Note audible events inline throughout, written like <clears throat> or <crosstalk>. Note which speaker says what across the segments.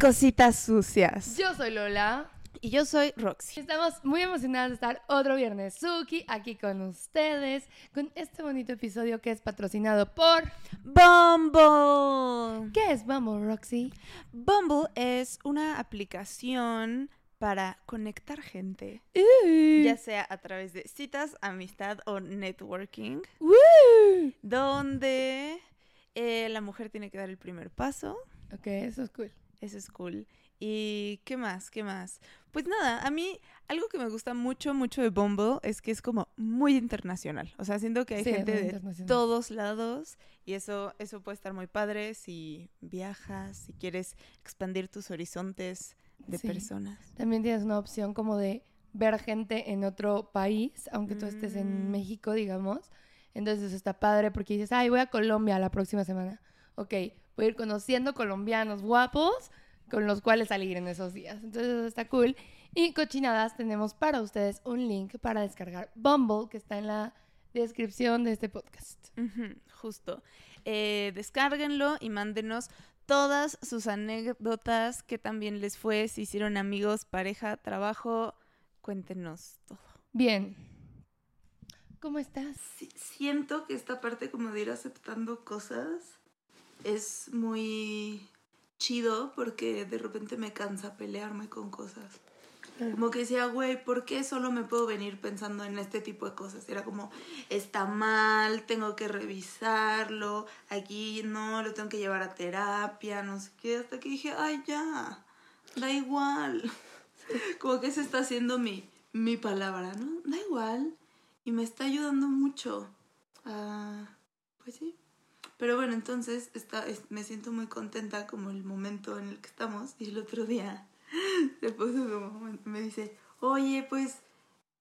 Speaker 1: Cositas sucias.
Speaker 2: Yo soy Lola.
Speaker 1: Y yo soy Roxy.
Speaker 2: Estamos muy emocionadas de estar otro viernes Suki aquí con ustedes con este bonito episodio que es patrocinado por
Speaker 1: Bumble.
Speaker 2: ¿Qué es Bumble, Roxy?
Speaker 1: Bumble es una aplicación para conectar gente,
Speaker 2: Uh.
Speaker 1: ya sea a través de citas, amistad o networking,
Speaker 2: Woo.
Speaker 1: donde eh, la mujer tiene que dar el primer paso.
Speaker 2: Ok, eso es cool.
Speaker 1: Eso es cool. ¿Y qué más? ¿Qué más? Pues nada, a mí algo que me gusta mucho, mucho de Bumble es que es como muy internacional. O sea, siento que hay
Speaker 2: Sí,
Speaker 1: gente de todos lados y eso, eso puede estar muy padre si viajas, si quieres expandir tus horizontes de
Speaker 2: Sí.
Speaker 1: personas.
Speaker 2: También tienes una opción como de ver gente en otro país, aunque tú estés en
Speaker 1: Mm.
Speaker 2: México, digamos. Entonces eso está padre porque dices, ay, voy a Colombia la próxima semana. Ok, voy a ir conociendo colombianos guapos con los cuales salir en esos días. Entonces eso está cool. Y cochinadas, tenemos para ustedes un link para descargar Bumble que está en la descripción de este podcast.
Speaker 1: Justo. Eh, descárguenlo y mándenos todas sus anécdotas, que también les fue, si hicieron amigos, pareja, trabajo. Cuéntenos todo.
Speaker 2: Bien. ¿Cómo estás?
Speaker 3: Sí, siento que esta parte como de ir aceptando cosas es muy chido porque de repente me cansa pelearme con cosas. Como que decía, güey, ¿por qué solo me puedo venir pensando en este tipo de cosas? Era como, está mal, tengo que revisarlo, aquí no, lo tengo que llevar a terapia, no sé qué, hasta que dije, ay, ya, da igual. <laughs> Como que se está haciendo mi, mi palabra, ¿no? Da igual. Y me está ayudando mucho. pues sí. Pero bueno, entonces está, es- me siento muy contenta como el momento en el que estamos. Y el otro día <laughs> se puso como, me dice, oye, pues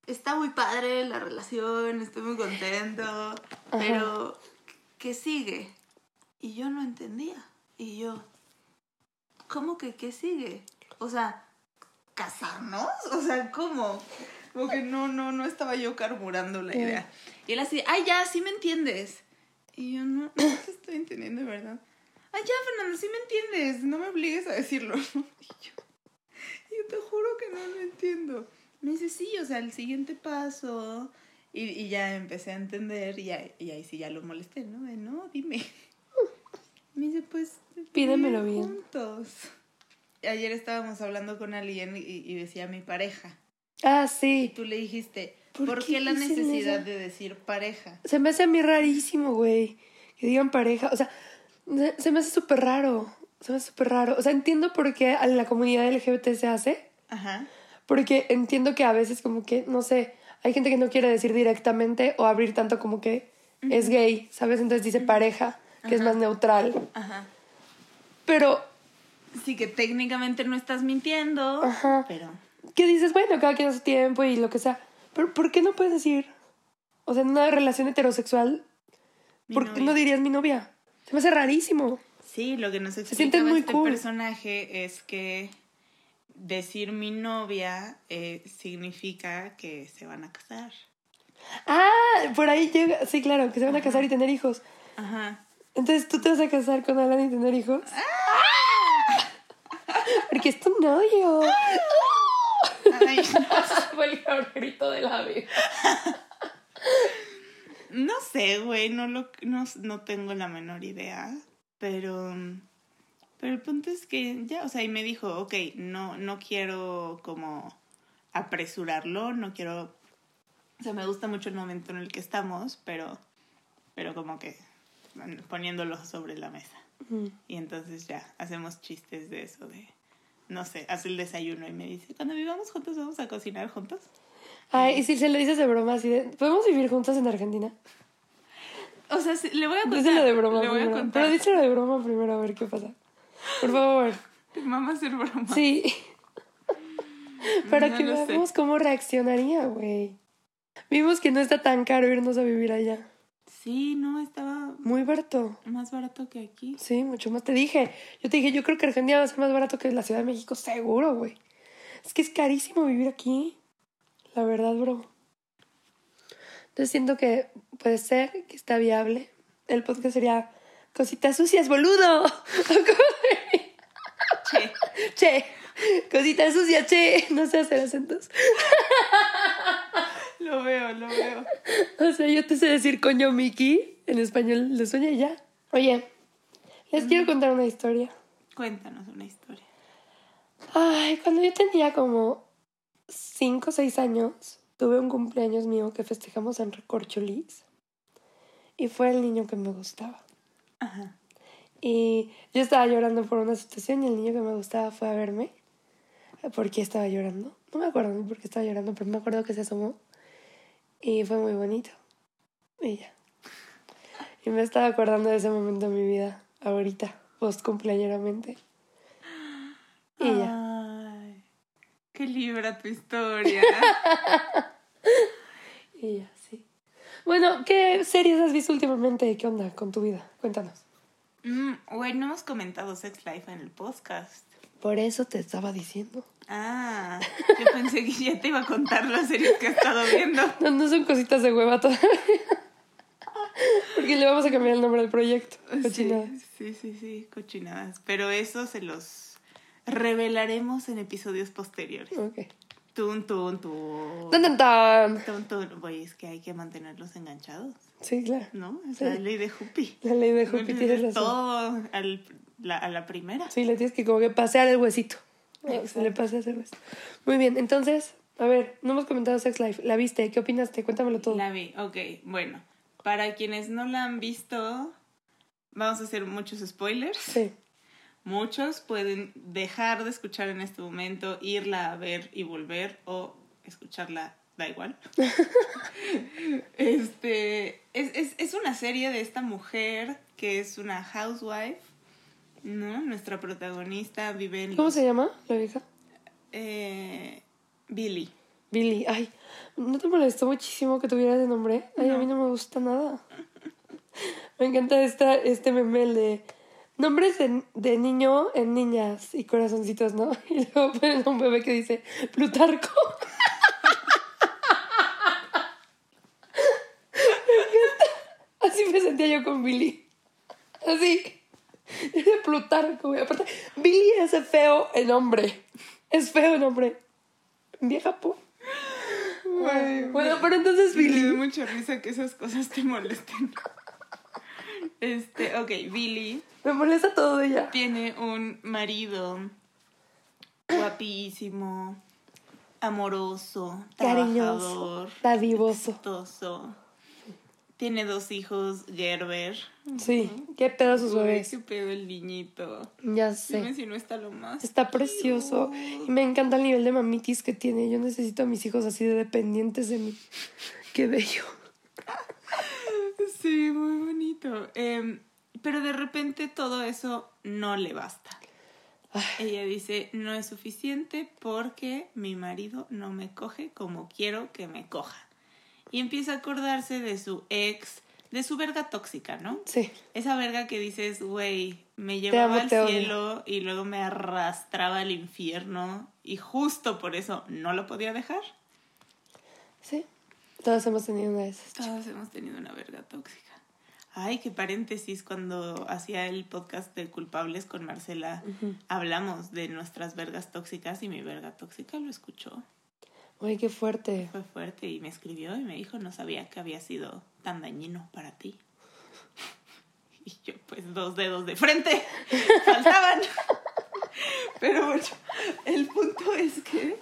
Speaker 3: está muy padre la relación, estoy muy contento, pero ¿qué sigue? Y yo no entendía. Y yo, ¿cómo que qué sigue? O sea, ¿casarnos? O sea, ¿cómo? Como que no, no, no estaba yo carburando la idea. Y él así, ay, ya, sí me entiendes. Y yo, no, no <coughs> te estoy entendiendo, verdad. Ay, ya, Fernando, sí me entiendes. No me obligues a decirlo. <laughs> Y yo, yo te juro que no lo entiendo. Me dice, sí, o sea, el siguiente paso. Y, y ya empecé a entender y, ahí- y ahí sí ya lo molesté, ¿no? De, no, dime. <laughs> Me dice, pues...
Speaker 2: Pídemelo bien.
Speaker 3: Juntos. Ayer estábamos hablando con alguien y, y decía mi pareja.
Speaker 2: Ah,
Speaker 3: Y
Speaker 2: sí.
Speaker 3: tú le dijiste,
Speaker 2: ¿Por
Speaker 3: ¿por,
Speaker 2: qué
Speaker 3: qué la necesidad de decir pareja?
Speaker 4: Se me hace a mí rarísimo, güey. Que digan pareja. O sea, se- se me hace súper raro. Se me hace súper raro. O sea, entiendo por qué a la comunidad LGBT se hace.
Speaker 3: Ajá.
Speaker 4: Porque entiendo que a veces como que, no sé, hay gente que no quiere decir directamente o abrir tanto como que es gay, ¿sabes? Entonces dice pareja, que es más neutral.
Speaker 3: Ajá.
Speaker 4: Pero,
Speaker 3: Sí que técnicamente no estás mintiendo,
Speaker 4: Ajá.
Speaker 3: pero...
Speaker 4: ¿qué dices? Bueno, cada quien a su tiempo y lo que sea. Pero, ¿por qué no puedes decir? O sea, en una relación heterosexual,
Speaker 3: Mi
Speaker 4: ¿por qué no dirías mi novia? Se me hace rarísimo.
Speaker 3: Sí, lo que nos explicaba
Speaker 4: muy
Speaker 3: este
Speaker 4: cool.
Speaker 3: personaje es que decir mi novia eh, significa que se van a casar.
Speaker 4: Ah, por ahí llega. Sí, claro, que se van a casar y tener hijos.
Speaker 3: Ajá.
Speaker 4: Entonces, ¿tú te vas a casar con Alan y tener hijos? <laughs> Porque es tu novio.
Speaker 3: Ay,
Speaker 2: Fue <laughs> el peor grito de la vida.
Speaker 3: no sé, güey, no, lo, no, no tengo la menor idea, pero... Pero el punto es que ya, o sea, y me dijo, ok, no, no quiero como apresurarlo, no quiero... O sea, me gusta mucho el momento en el que estamos, pero, pero como que poniéndolo sobre la mesa. Y entonces ya, hacemos chistes de eso, de, no sé, hace el desayuno y me dice, cuando vivamos juntos vamos a cocinar juntos.
Speaker 4: Ay, y si se lo dices de broma, así de. ¿Podemos vivir juntos en Argentina?
Speaker 3: O sea, le voy a contar.
Speaker 4: Díselo de broma
Speaker 3: le voy a contar.
Speaker 4: Pero díselo de broma primero a ver qué pasa. Por favor. <laughs>
Speaker 3: Te mama hacer broma.
Speaker 4: Sí. <laughs> Para
Speaker 3: No
Speaker 4: que
Speaker 3: sé.
Speaker 4: veamos cómo reaccionaría, güey. Vimos que no está tan caro irnos a vivir allá.
Speaker 3: Sí, no, estaba
Speaker 4: Muy barato.
Speaker 3: más barato que aquí.
Speaker 4: Sí, mucho más. Te dije. Yo te dije, yo creo que Argentina va a ser más barato que la Ciudad de México, seguro, güey. Es que es carísimo vivir aquí. La verdad, bro. Entonces siento que puede ser que está viable. El podcast sería Cositas sucias, boludo. <laughs>
Speaker 3: Che.
Speaker 4: che, cosita sucia, che, no sé hacer acentos.
Speaker 3: Lo veo, lo veo. <laughs>
Speaker 4: O sea, yo te sé decir coño Mickey en español de sueña y ya. Oye, les quiero contar una historia.
Speaker 3: Cuéntanos una historia.
Speaker 4: Ay, cuando yo tenía como 5 o 6 años, tuve un cumpleaños mío que festejamos en Recorcholis. Y fue el niño que me gustaba.
Speaker 3: Ajá.
Speaker 4: Y yo estaba llorando por una situación y el niño que me gustaba fue a verme. ¿Por qué estaba llorando? No me acuerdo ni por qué estaba llorando, pero me acuerdo que se asomó. Y fue muy bonito. Y ya. Y me estaba acordando de ese momento en mi vida, ahorita, post cumpleañeramente. Y ya.
Speaker 3: Ay, qué libra tu historia. <laughs>
Speaker 4: Y ya, sí. Bueno, ¿qué series has visto últimamente? ¿Qué onda con tu vida? Cuéntanos.
Speaker 3: Mm, bueno, hemos comentado Sex Life en el podcast.
Speaker 4: Por eso te estaba diciendo.
Speaker 3: Ah, yo pensé que ya te iba a contar las series que he estado viendo. <laughs>
Speaker 4: No, no son cositas de hueva todavía. Porque le vamos a cambiar el nombre al proyecto. Cochinadas.
Speaker 3: Sí, sí, sí, sí, cochinadas. Pero eso se los revelaremos en episodios posteriores.
Speaker 4: Ok.
Speaker 3: Tun, tun, tun.
Speaker 4: ¡Tan, tan!
Speaker 3: Tun, tun. Oye, es que hay que mantenerlos enganchados,
Speaker 4: Sí, claro.
Speaker 3: ¿no? Es
Speaker 4: Sí.
Speaker 3: la ley de Jupi.
Speaker 4: La ley de Jupi, tienes razón.
Speaker 3: Todo al- la- a la primera.
Speaker 4: Sí, le tienes que como que pasear el huesito. Se le pasea ese huesito. Muy bien, entonces, a ver, no hemos comentado Sex Life. ¿La viste? ¿Qué opinaste? Cuéntamelo todo.
Speaker 3: La vi, ok, bueno. Para quienes no la han visto, vamos a hacer muchos spoilers.
Speaker 4: Sí.
Speaker 3: Muchos pueden dejar de escuchar en este momento, irla a ver y volver o escucharla, da igual. <laughs> este, es, es, es una serie de esta mujer que es una housewife, ¿no? Nuestra protagonista vive en...
Speaker 4: ¿Cómo
Speaker 3: los-
Speaker 4: se llama la vieja?
Speaker 3: eh, Billy.
Speaker 4: Billy. Ay, ¿no te molestó muchísimo que tuviera ese nombre? Ay, a mí no me gusta nada. Me encanta esta, este meme de nombres de, de niño en niñas y corazoncitos, ¿no? <laughs> Y luego ponen un bebé que dice Plutarco. <laughs> Me encanta. Así me sentía yo con Billy. Así. Era <laughs> Plutarco, güey. Aparte, Billy es feo el nombre. Es feo el nombre. Vieja po. Bueno, pero entonces
Speaker 3: Me da
Speaker 4: Billy.
Speaker 3: mucha risa que esas cosas te molesten. Este, ok, Billy
Speaker 4: Me molesta todo de ella.
Speaker 3: tiene un marido guapísimo, amoroso,
Speaker 4: Cariñoso.
Speaker 3: exitoso. Tiene dos hijos, Gerber.
Speaker 4: Sí. Qué pedo sus bebés.
Speaker 3: qué pedo el niñito.
Speaker 4: Ya
Speaker 3: Dime
Speaker 4: sé.
Speaker 3: si no está lo más.
Speaker 4: Está precioso. Y me encanta el nivel de mamitis que tiene. Yo necesito a mis hijos así de dependientes de mí. <laughs> Qué bello.
Speaker 3: Sí, muy bonito. Em, pero de repente todo eso no le basta.
Speaker 4: Ay.
Speaker 3: Ella dice, no es suficiente porque mi marido no me coge como quiero que me coja. Y empieza a acordarse de su ex, de su verga tóxica, ¿no?
Speaker 4: Sí.
Speaker 3: Esa verga que dices, güey, me llevaba
Speaker 4: amo,
Speaker 3: al
Speaker 4: te odio".
Speaker 3: cielo y luego me arrastraba al infierno y justo por eso no lo podía dejar.
Speaker 4: Sí. Todos hemos tenido una de esas.
Speaker 3: Todos hemos tenido una verga tóxica. Ay, qué paréntesis, cuando hacía el podcast de culpables con Marcela, hablamos de nuestras vergas tóxicas y mi verga tóxica lo escuchó.
Speaker 4: Uy, qué fuerte.
Speaker 3: Fue fuerte y me escribió y me dijo, no sabía que había sido tan dañino para ti. <laughs> Y yo, pues, dos dedos de frente, <laughs> faltaban. Pero bueno, el punto es que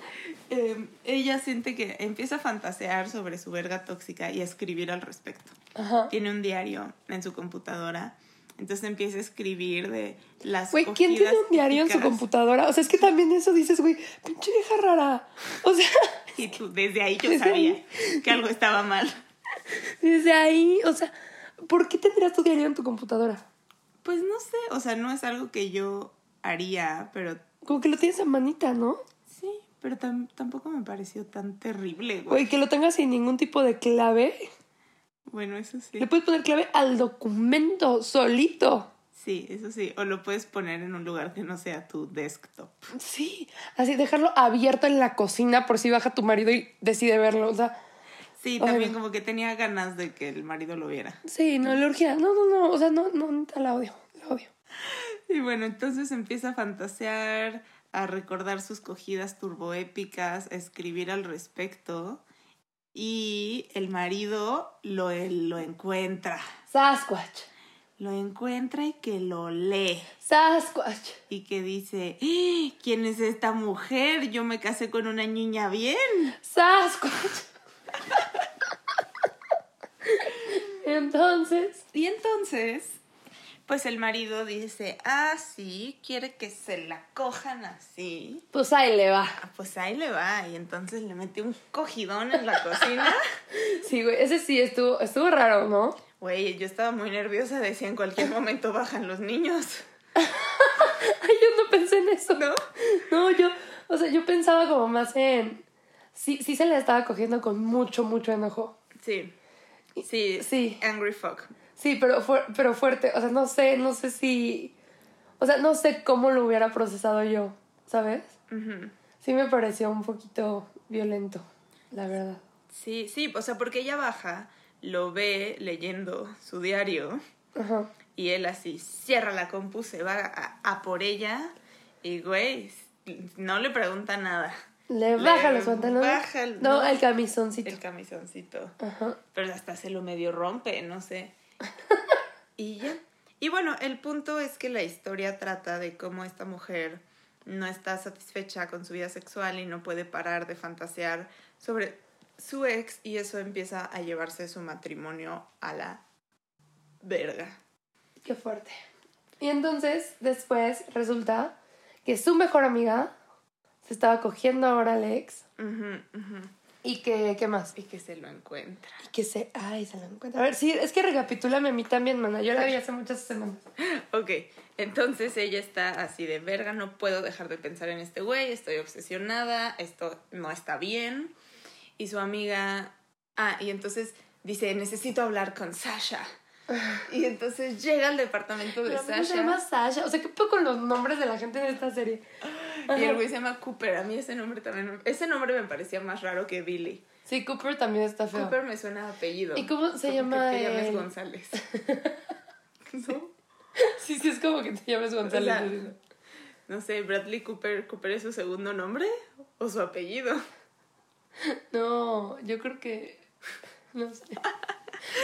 Speaker 3: eh, ella siente que empieza a fantasear sobre su verga tóxica y a escribir al respecto.
Speaker 4: Ajá.
Speaker 3: Tiene un diario en su computadora, entonces empieza a escribir de las
Speaker 4: Güey, ¿quién tiene un diario en su
Speaker 3: típicas.
Speaker 4: computadora? O sea, es que también eso dices, güey, pinche vieja rara. O sea, <laughs>
Speaker 3: Y tú, desde ahí yo sabía que algo estaba mal.
Speaker 4: desde ahí, o sea, ¿por qué tendrías tu diario en tu computadora?
Speaker 3: Pues no sé, o sea, no es algo que yo haría, pero
Speaker 4: Como que lo tienes a manita, ¿no?
Speaker 3: sí, pero tam- tampoco me pareció tan terrible, güey.
Speaker 4: Güey, que lo tengas sin ningún tipo de clave.
Speaker 3: Bueno, eso sí.
Speaker 4: Le puedes poner clave al documento solito.
Speaker 3: Sí, eso sí. O lo puedes poner en un lugar que no sea tu desktop.
Speaker 4: Sí, así dejarlo abierto en la cocina por si baja tu marido y decide verlo. O sea,
Speaker 3: Sí, también como que tenía ganas de que el marido lo viera.
Speaker 4: sí, no, le urgía. No, no, no, o sea, no, no, la odio, la odio.
Speaker 3: Y bueno, entonces empieza a fantasear a recordar sus cogidas turboépicas, a escribir al respecto. Y el marido lo, lo encuentra.
Speaker 4: Sasquatch.
Speaker 3: Lo encuentra y que lo lee.
Speaker 4: Sasquatch.
Speaker 3: Y que dice, ¡Ah! ¿quién es esta mujer? Yo me casé con una niña bien.
Speaker 4: Sasquatch. entonces.
Speaker 3: Y entonces, pues el marido dice, ah, sí, quiere que se la cojan así.
Speaker 4: Pues ahí le va.
Speaker 3: Ah, pues ahí le va. Y entonces le mete un cogidón en la cocina. <laughs>
Speaker 4: Sí, güey, ese sí estuvo, estuvo raro, ¿no?
Speaker 3: Güey, yo estaba muy nerviosa, decía en cualquier momento bajan los niños. <laughs>
Speaker 4: Ay, yo no pensé en eso.
Speaker 3: ¿No?
Speaker 4: No, yo, o sea, yo pensaba como más en. Sí, sí se le estaba cogiendo con mucho, mucho enojo.
Speaker 3: Sí. Sí.
Speaker 4: Sí.
Speaker 3: Angry fuck.
Speaker 4: Sí, pero, fu- pero fuerte. O sea, no sé, no sé si. O sea, no sé cómo lo hubiera procesado yo, ¿sabes? Sí me pareció un poquito violento, la verdad.
Speaker 3: Sí, sí, o sea, porque ella baja, lo ve leyendo su diario
Speaker 4: Ajá.
Speaker 3: y él así cierra la compu, se va a, a por ella y, güey, no le pregunta nada.
Speaker 4: Le
Speaker 3: Le
Speaker 4: baja los pantalones.
Speaker 3: baja el-
Speaker 4: no,
Speaker 3: no.
Speaker 4: el camisoncito.
Speaker 3: El camisoncito.
Speaker 4: Ajá.
Speaker 3: Pero hasta se lo medio rompe, no sé. <laughs> Y ya. Y bueno, el punto es que la historia trata de cómo esta mujer no está satisfecha con su vida sexual y no puede parar de fantasear sobre su ex y eso empieza a llevarse su matrimonio a la verga.
Speaker 4: Qué fuerte. Y entonces, después resulta que su mejor amiga se estaba cogiendo ahora al ex. Y que, ¿qué más?
Speaker 3: Y que se lo encuentra.
Speaker 4: Y que se, ay, se lo encuentra. A ver, sí, es que recapitúlame a mí también, mana. Yo la vi hace muchas semanas. <laughs>
Speaker 3: Ok, entonces ella está así de verga, no puedo dejar de pensar en este güey, estoy obsesionada, esto no está bien. Y su amiga, ah, y entonces dice, necesito hablar con Sasha. Y entonces llega al departamento de
Speaker 4: Pero ¿cómo se
Speaker 3: Sasha.
Speaker 4: llama Sasha? O sea, ¿qué pedo con los nombres de la gente en esta serie?
Speaker 3: Y el güey se llama Cooper. A mí ese nombre también, ese nombre me parecía más raro que Billy.
Speaker 4: Sí, Cooper también está feo.
Speaker 3: Cooper me suena a apellido.
Speaker 4: ¿Y cómo se
Speaker 3: Como
Speaker 4: llama
Speaker 3: Que te llames
Speaker 4: el-
Speaker 3: González. <laughs> ¿No? <laughs>
Speaker 4: Sí, sí, es como que te llames González.
Speaker 3: O sea, No sé, Bradley Cooper, ¿Cooper es su segundo nombre o su apellido? <laughs>
Speaker 4: No, yo creo que. <laughs> No sé.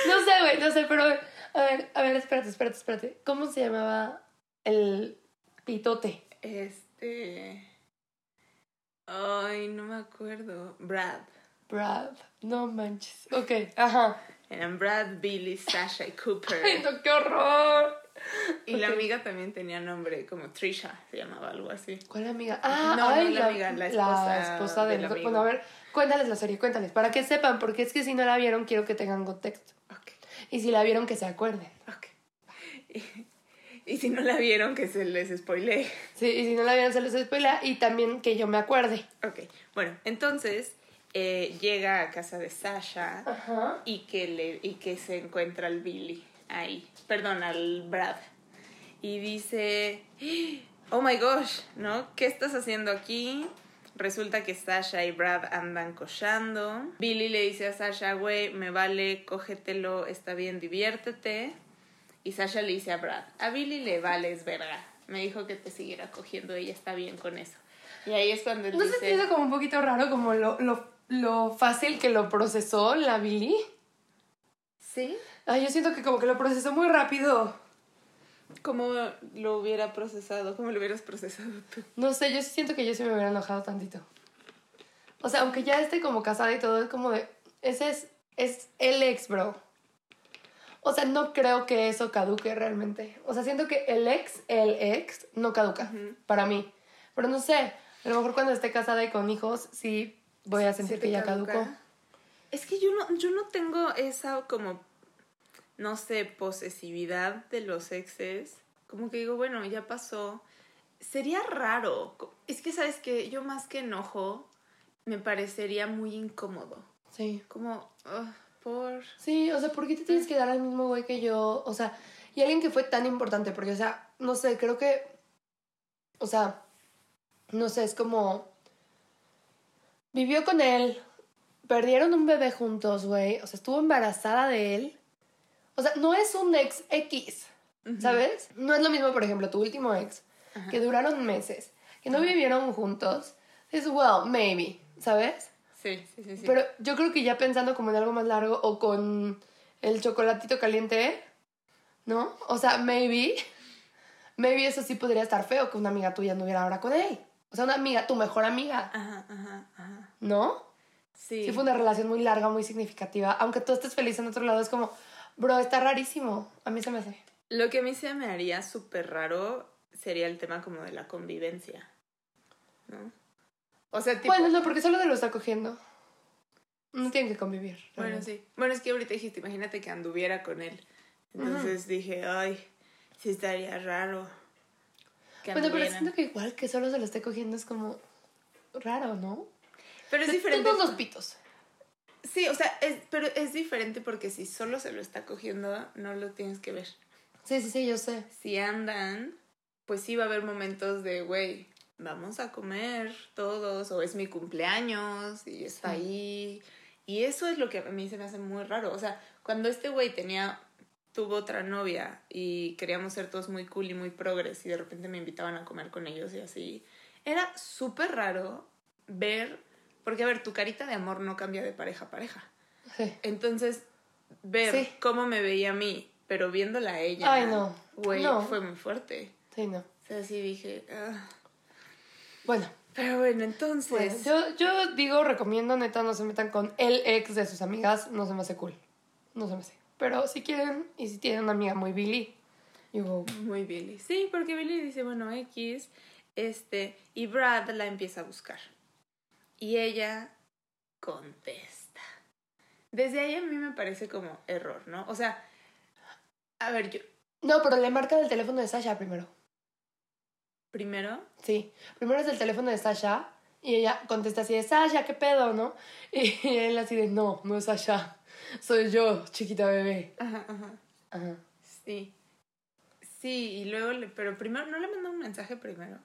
Speaker 4: No sé, güey, no sé, pero. A ver, a ver, espérate, espérate, espérate. ¿Cómo se llamaba el pitote?
Speaker 3: Este. Ay, no me acuerdo. Brad.
Speaker 4: Brad. No manches. Ok, <laughs> ajá.
Speaker 3: Eran Brad, Billy, Sasha y Cooper.
Speaker 4: Ay, no, qué horror. <laughs>
Speaker 3: Y la amiga también tenía nombre como Trisha, se llamaba algo así.
Speaker 4: ¿Cuál amiga? Ah,
Speaker 3: No, no, la amiga, la esposa
Speaker 4: esposa del.
Speaker 3: del amigo.
Speaker 4: Bueno, a ver, cuéntales la serie, cuéntales. Para que sepan, porque es que si no la vieron, quiero que tengan contexto. Y si la vieron, que se acuerden. <laughs>
Speaker 3: Y, y si no la vieron, que se les spoilee.
Speaker 4: Sí, y si no la vieron, se les spoila. Y también que yo me acuerde.
Speaker 3: Ok, bueno, entonces eh, llega a casa de Sasha
Speaker 4: Ajá.
Speaker 3: y que, le, y que se encuentra al Billy ahí, perdón, al Brad. Y dice, oh my gosh, ¿no? ¿Qué estás haciendo aquí? Resulta que Sasha y Brad andan cochando. Billy le dice a Sasha, güey, me vale, cógetelo, está bien, diviértete. Y Sasha le dice a Brad, a Billy le vales verga. Me dijo que te siguiera cogiendo, ella está bien con eso. Y ahí es cuando él
Speaker 4: ¿No se
Speaker 3: dice,
Speaker 4: te hizo como un poquito raro como lo, lo, lo fácil que lo procesó la Billy?
Speaker 3: ¿sí?
Speaker 4: Ay, yo siento que como que lo procesó muy rápido.
Speaker 3: ¿Cómo lo hubiera procesado? ¿Cómo lo hubieras procesado tú?
Speaker 4: No sé, yo siento que yo sí me hubiera enojado tantito. O sea, aunque ya esté como casada y todo, es como de... Ese es, es el ex, bro. O sea, no creo que eso caduque realmente. O sea, siento que el ex, el ex, no caduca para mí. Pero no sé, a lo mejor cuando esté casada y con hijos, sí voy a sentir
Speaker 3: ¿Sí te
Speaker 4: que ya caducó.
Speaker 3: Es que yo no, yo no tengo esa como, no sé, posesividad de los exes. Como que digo, bueno, ya pasó. Sería raro. Es que, ¿sabes que Yo más que enojo, me parecería muy incómodo.
Speaker 4: Sí.
Speaker 3: Como, por...
Speaker 4: Sí, o sea, ¿por qué te tienes que dar al mismo güey que yo? O sea, y alguien que fue tan importante, porque, o sea, no sé, creo que, o sea, no sé, es como, vivió con él, perdieron un bebé juntos, güey, o sea, estuvo embarazada de él. O sea, no es un ex X, ¿sabes? No es lo mismo, por ejemplo, tu último ex,
Speaker 3: Ajá.
Speaker 4: que duraron meses, que no vivieron juntos, es well, maybe, ¿sabes?
Speaker 3: Sí, sí, sí. sí.
Speaker 4: Pero yo creo que ya pensando como en algo más largo o con el chocolatito caliente, ¿no? O sea, maybe, maybe eso sí podría estar feo que una amiga tuya no hubiera ahora con él. O sea, una amiga, tu mejor amiga,
Speaker 3: Ajá, ajá, ajá.
Speaker 4: ¿no?
Speaker 3: Sí.
Speaker 4: Sí fue una relación muy larga, muy significativa. Aunque tú estés feliz en otro lado, es como, bro, está rarísimo. A mí se me hace.
Speaker 3: Lo que a mí se me haría súper raro sería el tema como de la convivencia. ¿No? O sea, tipo.
Speaker 4: Bueno, no, porque solo te lo está cogiendo. No tienen que convivir.
Speaker 3: Bueno, sí. Bueno, es que ahorita dijiste, imagínate que anduviera con él. Entonces dije, ay, sí estaría raro. que
Speaker 4: Bueno, pero siento que igual que solo se lo esté cogiendo es como raro, ¿no?
Speaker 3: Pero es diferente.
Speaker 4: Todos los pitos.
Speaker 3: Sí, o sea, es, pero es diferente porque si solo se lo está cogiendo, no lo tienes que ver.
Speaker 4: Sí, sí, sí, yo sé.
Speaker 3: Si andan, pues sí va a haber momentos de, güey, vamos a comer todos, o es mi cumpleaños, y está
Speaker 4: Sí.
Speaker 3: ahí. Y eso es lo que a mí se me hace muy raro. O sea, cuando este güey tenía, tuvo otra novia y queríamos ser todos muy cool y muy progres, y de repente me invitaban a comer con ellos y así, era súper raro ver, porque a ver, tu carita de amor no cambia de pareja a pareja.
Speaker 4: Sí.
Speaker 3: Entonces, ver
Speaker 4: Sí.
Speaker 3: cómo me veía a mí, pero viéndola a ella,
Speaker 4: Ay, no.
Speaker 3: güey,
Speaker 4: No.
Speaker 3: fue muy fuerte.
Speaker 4: Sí, no.
Speaker 3: O sea, sí dije, "Ah".
Speaker 4: Bueno,
Speaker 3: pero bueno, entonces,
Speaker 4: bueno, yo, yo digo, recomiendo, neta, no se metan con el ex de sus amigas. No se me hace cool. No se me hace. Pero si quieren, y si tienen una amiga muy Billy, go.
Speaker 3: muy Billy. Sí, porque Billy dice, bueno, X, este, y Brad la empieza a buscar. Y ella contesta. Desde ahí a mí me parece como error, ¿no? O sea, a ver, yo,
Speaker 4: No, pero le marcan el teléfono de Sasha primero.
Speaker 3: primero,
Speaker 4: Sí, primero es el teléfono de Sasha y ella contesta así de Sasha, ¿qué pedo, no? <laughs> Y él así de no, no es Sasha, soy yo, chiquita bebé.
Speaker 3: ajá, ajá.
Speaker 4: Ajá.
Speaker 3: Sí. Sí, y luego, le, pero primero, ¿no le mandó un mensaje primero?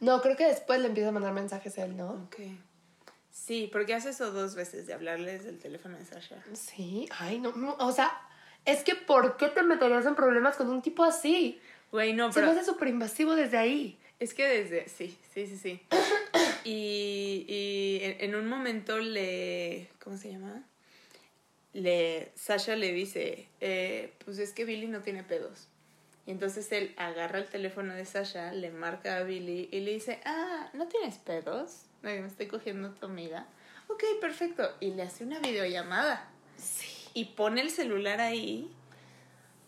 Speaker 4: No, creo que después le empieza a mandar mensajes a él, ¿no?
Speaker 3: Ok. Sí, porque hace eso dos veces de hablarles del teléfono de Sasha.
Speaker 4: Sí, ay, no, no, o sea, es que ¿por qué te meterías en problemas con un tipo así?
Speaker 3: Güey, no,
Speaker 4: Se me
Speaker 3: pero
Speaker 4: hace súper invasivo desde ahí.
Speaker 3: es que desde, sí, sí, sí, sí. Y, y en, en un momento le, ¿cómo se llama? Le, Sasha le dice, eh, pues es que Billy no tiene pedos. Y entonces él agarra el teléfono de Sasha, le marca a Billy y le dice, ah, ¿no tienes pedos? Me estoy cogiendo a tu amiga. Ok, perfecto. Y le hace una videollamada.
Speaker 4: Sí.
Speaker 3: y pone el celular ahí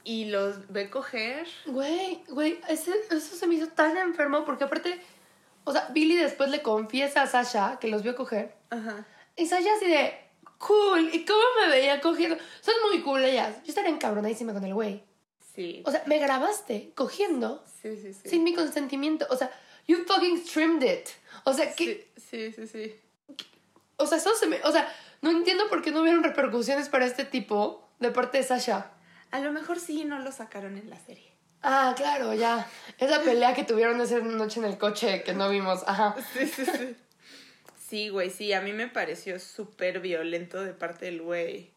Speaker 3: y los ve coger.
Speaker 4: Güey, güey, ese- eso se me hizo tan enfermo porque aparte, o sea, Billy después le confiesa a Sasha que los vio coger.
Speaker 3: Ajá.
Speaker 4: Y Sasha así de, cool, ¿y cómo me veía cogiendo? Son muy cool ellas. Yo estaría encabronadísima con el güey.
Speaker 3: Sí.
Speaker 4: O sea, me grabaste cogiendo
Speaker 3: sí, sí, sí.
Speaker 4: sin mi consentimiento. O sea, you fucking streamed it. O sea, que,
Speaker 3: sí, sí, sí, sí.
Speaker 4: o sea, eso se me, o sea, no entiendo por qué no hubieron repercusiones para este tipo de parte de Sasha.
Speaker 3: A lo mejor sí no lo sacaron en la serie.
Speaker 4: Ah, claro, ya. Esa pelea que tuvieron esa noche en el coche que no vimos. Ajá.
Speaker 3: Sí, sí, sí. Sí, güey, sí, a mí me pareció súper violento de parte del güey.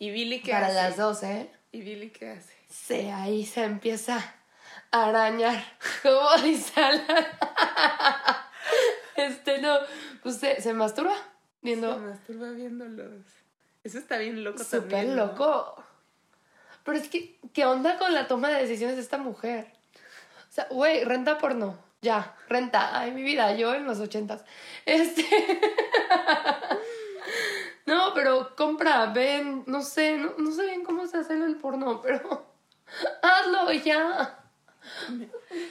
Speaker 3: ¿Y Billy qué
Speaker 4: Para
Speaker 3: hace?
Speaker 4: las dos, ¿eh?
Speaker 3: ¿Y Billy qué hace?
Speaker 4: Sí, ahí se empieza a arañar. <laughs> ¿Cómo dice Alan? Este, no. Pues se, se masturba
Speaker 3: Se
Speaker 4: viendo.
Speaker 3: masturba viéndolos. Eso está bien loco
Speaker 4: Súper
Speaker 3: también. ¿no?
Speaker 4: loco. Pero es que, ¿qué onda con la toma de decisiones de esta mujer? O sea, güey, renta porno. Ya, renta. Ay, mi vida, yo en los ochentas. Este. <laughs> no, pero compra, ven, no sé, no, no sé bien cómo se hace el porno, pero hazlo ya.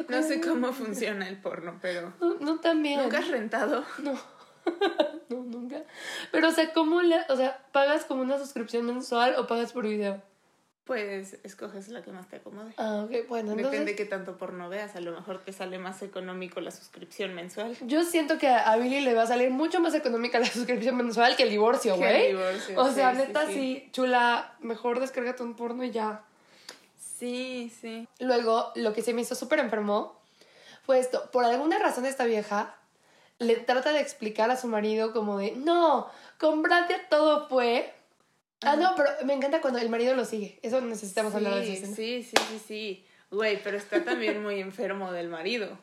Speaker 3: No sé cómo funciona el porno, pero.
Speaker 4: No, no también.
Speaker 3: ¿Nunca has rentado?
Speaker 4: No. <laughs> no, nunca. Pero, o sea, ¿cómo le. O sea, ¿pagas como una suscripción mensual o pagas por video?
Speaker 3: Pues escoges la que más te acomode.
Speaker 4: Ah, ok, bueno, entonces.
Speaker 3: Depende qué tanto porno veas. A lo mejor te sale más económico la suscripción mensual.
Speaker 4: Yo siento que a Billy le va a salir mucho más económica la <laughs> suscripción mensual que el divorcio,
Speaker 3: Que
Speaker 4: güey.
Speaker 3: divorcio,
Speaker 4: O sea,
Speaker 3: sí,
Speaker 4: neta,
Speaker 3: sí.
Speaker 4: sí, chula, mejor descárgate un porno y ya.
Speaker 3: Sí, sí.
Speaker 4: Luego, lo que se me hizo súper enfermo fue esto. Por alguna razón esta vieja le trata de explicar a su marido como de, no, con Bratia todo fue... Ah, no, pero me encanta cuando el marido lo sigue. Eso necesitamos hablar de eso.
Speaker 3: sí, sí, sí, sí. Güey, pero está también muy enfermo del marido.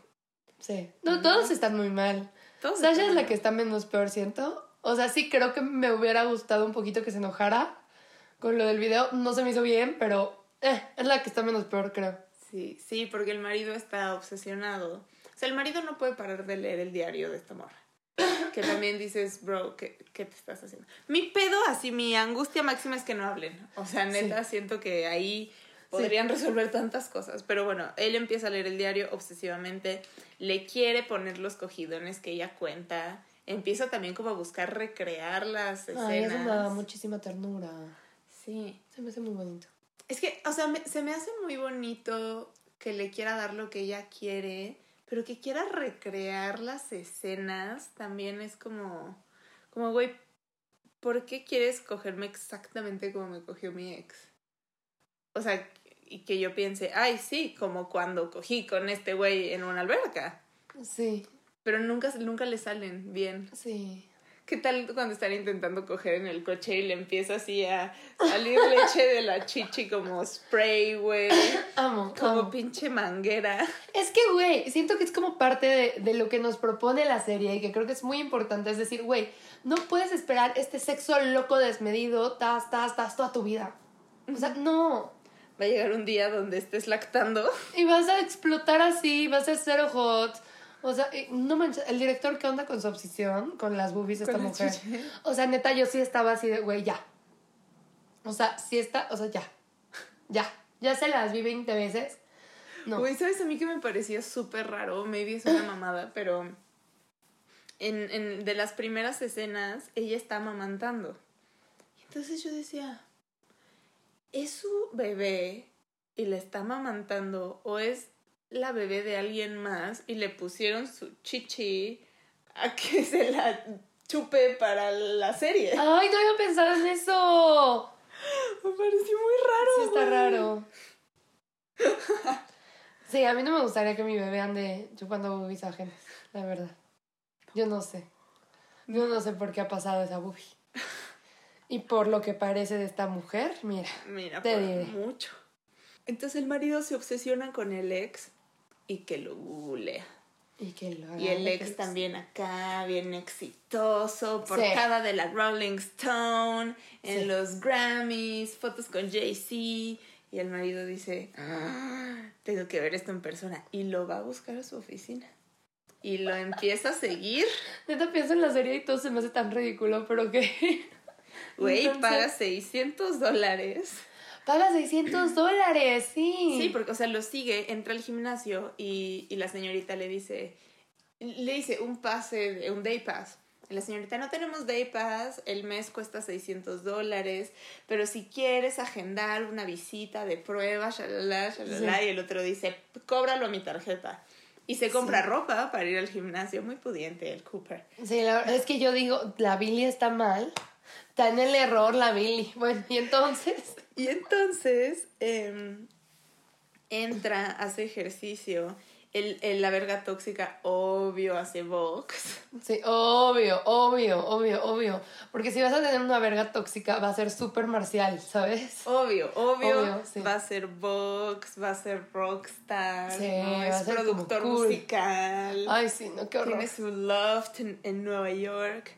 Speaker 4: Sí. No, todos están muy mal.
Speaker 3: Todos
Speaker 4: Sasha es la que está menos peor, siento. O sea, sí creo que me hubiera gustado un poquito que se enojara con lo del video. No se me hizo bien, pero eh, es la que está menos peor, creo.
Speaker 3: Sí, sí, porque el marido está obsesionado. O sea, el marido no puede parar de leer el diario de esta morra. Que también dices, bro, ¿qué, qué te estás haciendo? Mi pedo, así, mi angustia máxima es que no hablen. O sea, neta, siento que ahí podrían resolver tantas cosas. Pero bueno, él empieza a leer el diario obsesivamente, le quiere poner los cogidones que ella cuenta, empieza también como a buscar recrear las escenas.
Speaker 4: Ay, eso me da muchísima ternura.
Speaker 3: Sí.
Speaker 4: Se me hace muy bonito.
Speaker 3: Es que, o sea, me- se me hace muy bonito que le quiera dar lo que ella quiere, pero que quiera recrear las escenas también es como, como, güey, ¿por qué quieres cogerme exactamente como me cogió mi ex? O sea, y que yo piense, ay, sí, como cuando cogí con este güey en una alberca,
Speaker 4: Sí,
Speaker 3: pero nunca, nunca le salen bien.
Speaker 4: sí.
Speaker 3: ¿Qué tal cuando están intentando coger en el coche y le empieza así a salir leche de la chichi como spray, güey? <coughs>
Speaker 4: Amo,
Speaker 3: Como
Speaker 4: amo.
Speaker 3: pinche manguera.
Speaker 4: Es que, güey, siento que es como parte de, de lo que nos propone la serie y que creo que es muy importante. Es decir, güey, no puedes esperar este sexo loco desmedido, tas, tas, tas, toda tu vida. O sea, no.
Speaker 3: Va a llegar un día donde estés lactando.
Speaker 4: Y vas a explotar así, vas a ser hot. O sea, y no manches, el director, ¿qué onda con su obsesión? Con las boobies de esta mujer. O sea, neta, yo sí estaba así de, güey, ya. O sea, sí está, o sea, ya. Ya. Ya se las vi 20 veces. No.
Speaker 3: Güey, ¿sabes a mí que me parecía súper raro? Maybe es una mamada, pero en, en, de las primeras escenas ella está amamantando. Entonces yo decía, ¿es su bebé y la está amamantando o es la bebé de alguien más y le pusieron su chichi a que <laughs> se la chupe para la serie?
Speaker 4: Ay, no había pensado en eso.
Speaker 3: Me pareció muy raro.
Speaker 4: Sí, está
Speaker 3: güey.
Speaker 4: raro. Sí, a mí no me gustaría que mi bebé ande chupando boobies ajenas, la verdad. Yo no sé. Yo no sé por qué ha pasado esa boobie. Y por lo que parece de esta mujer, mira.
Speaker 3: Mira,
Speaker 4: Te
Speaker 3: por
Speaker 4: diré.
Speaker 3: mucho. Entonces el marido se obsesiona con el ex y que lo googlea.
Speaker 4: Y que lo haga
Speaker 3: Y el ex también acá, bien exitoso,
Speaker 4: Sí.
Speaker 3: portada de la Rolling Stone, en
Speaker 4: Sí.
Speaker 3: los Grammys, fotos con Jay-Z. Y el marido dice, "Ah, tengo que ver esto en persona. Y lo va a buscar a su oficina. Y lo empieza a seguir. <laughs>
Speaker 4: Neta pienso en la serie y todo se me hace tan ridículo, pero que.
Speaker 3: Güey, <laughs> paga 600 dólares.
Speaker 4: Paga 600 dólares, sí.
Speaker 3: Sí, porque, o sea, lo sigue, entra al gimnasio y, y la señorita le dice, le dice un pase, un day pass. La señorita, no tenemos day pass, el mes cuesta 600 dólares, pero si quieres agendar una visita de prueba, shalala, shalala,
Speaker 4: Sí.
Speaker 3: y el otro dice, cóbralo a mi tarjeta. Y se compra
Speaker 4: Sí.
Speaker 3: ropa para ir al gimnasio, muy pudiente el Cooper.
Speaker 4: Sí, la verdad es que yo digo, la Billy está mal. Está en el error la Billy. Bueno, y entonces.
Speaker 3: Y entonces em, entra, hace ejercicio. El, el- la verga tóxica, obvio, hace box.
Speaker 4: Sí, obvio, obvio, obvio, obvio. Porque si vas a tener una verga tóxica, va a ser súper marcial, ¿sabes?
Speaker 3: Obvio, obvio,
Speaker 4: Obvio, sí.
Speaker 3: va a ser box, va a ser rockstar,
Speaker 4: Sí,
Speaker 3: ¿no?
Speaker 4: va
Speaker 3: es
Speaker 4: a ser como
Speaker 3: productor
Speaker 4: cool.
Speaker 3: musical,
Speaker 4: Ay, sí, no, qué horror.
Speaker 3: tiene su loft en, en Nueva York.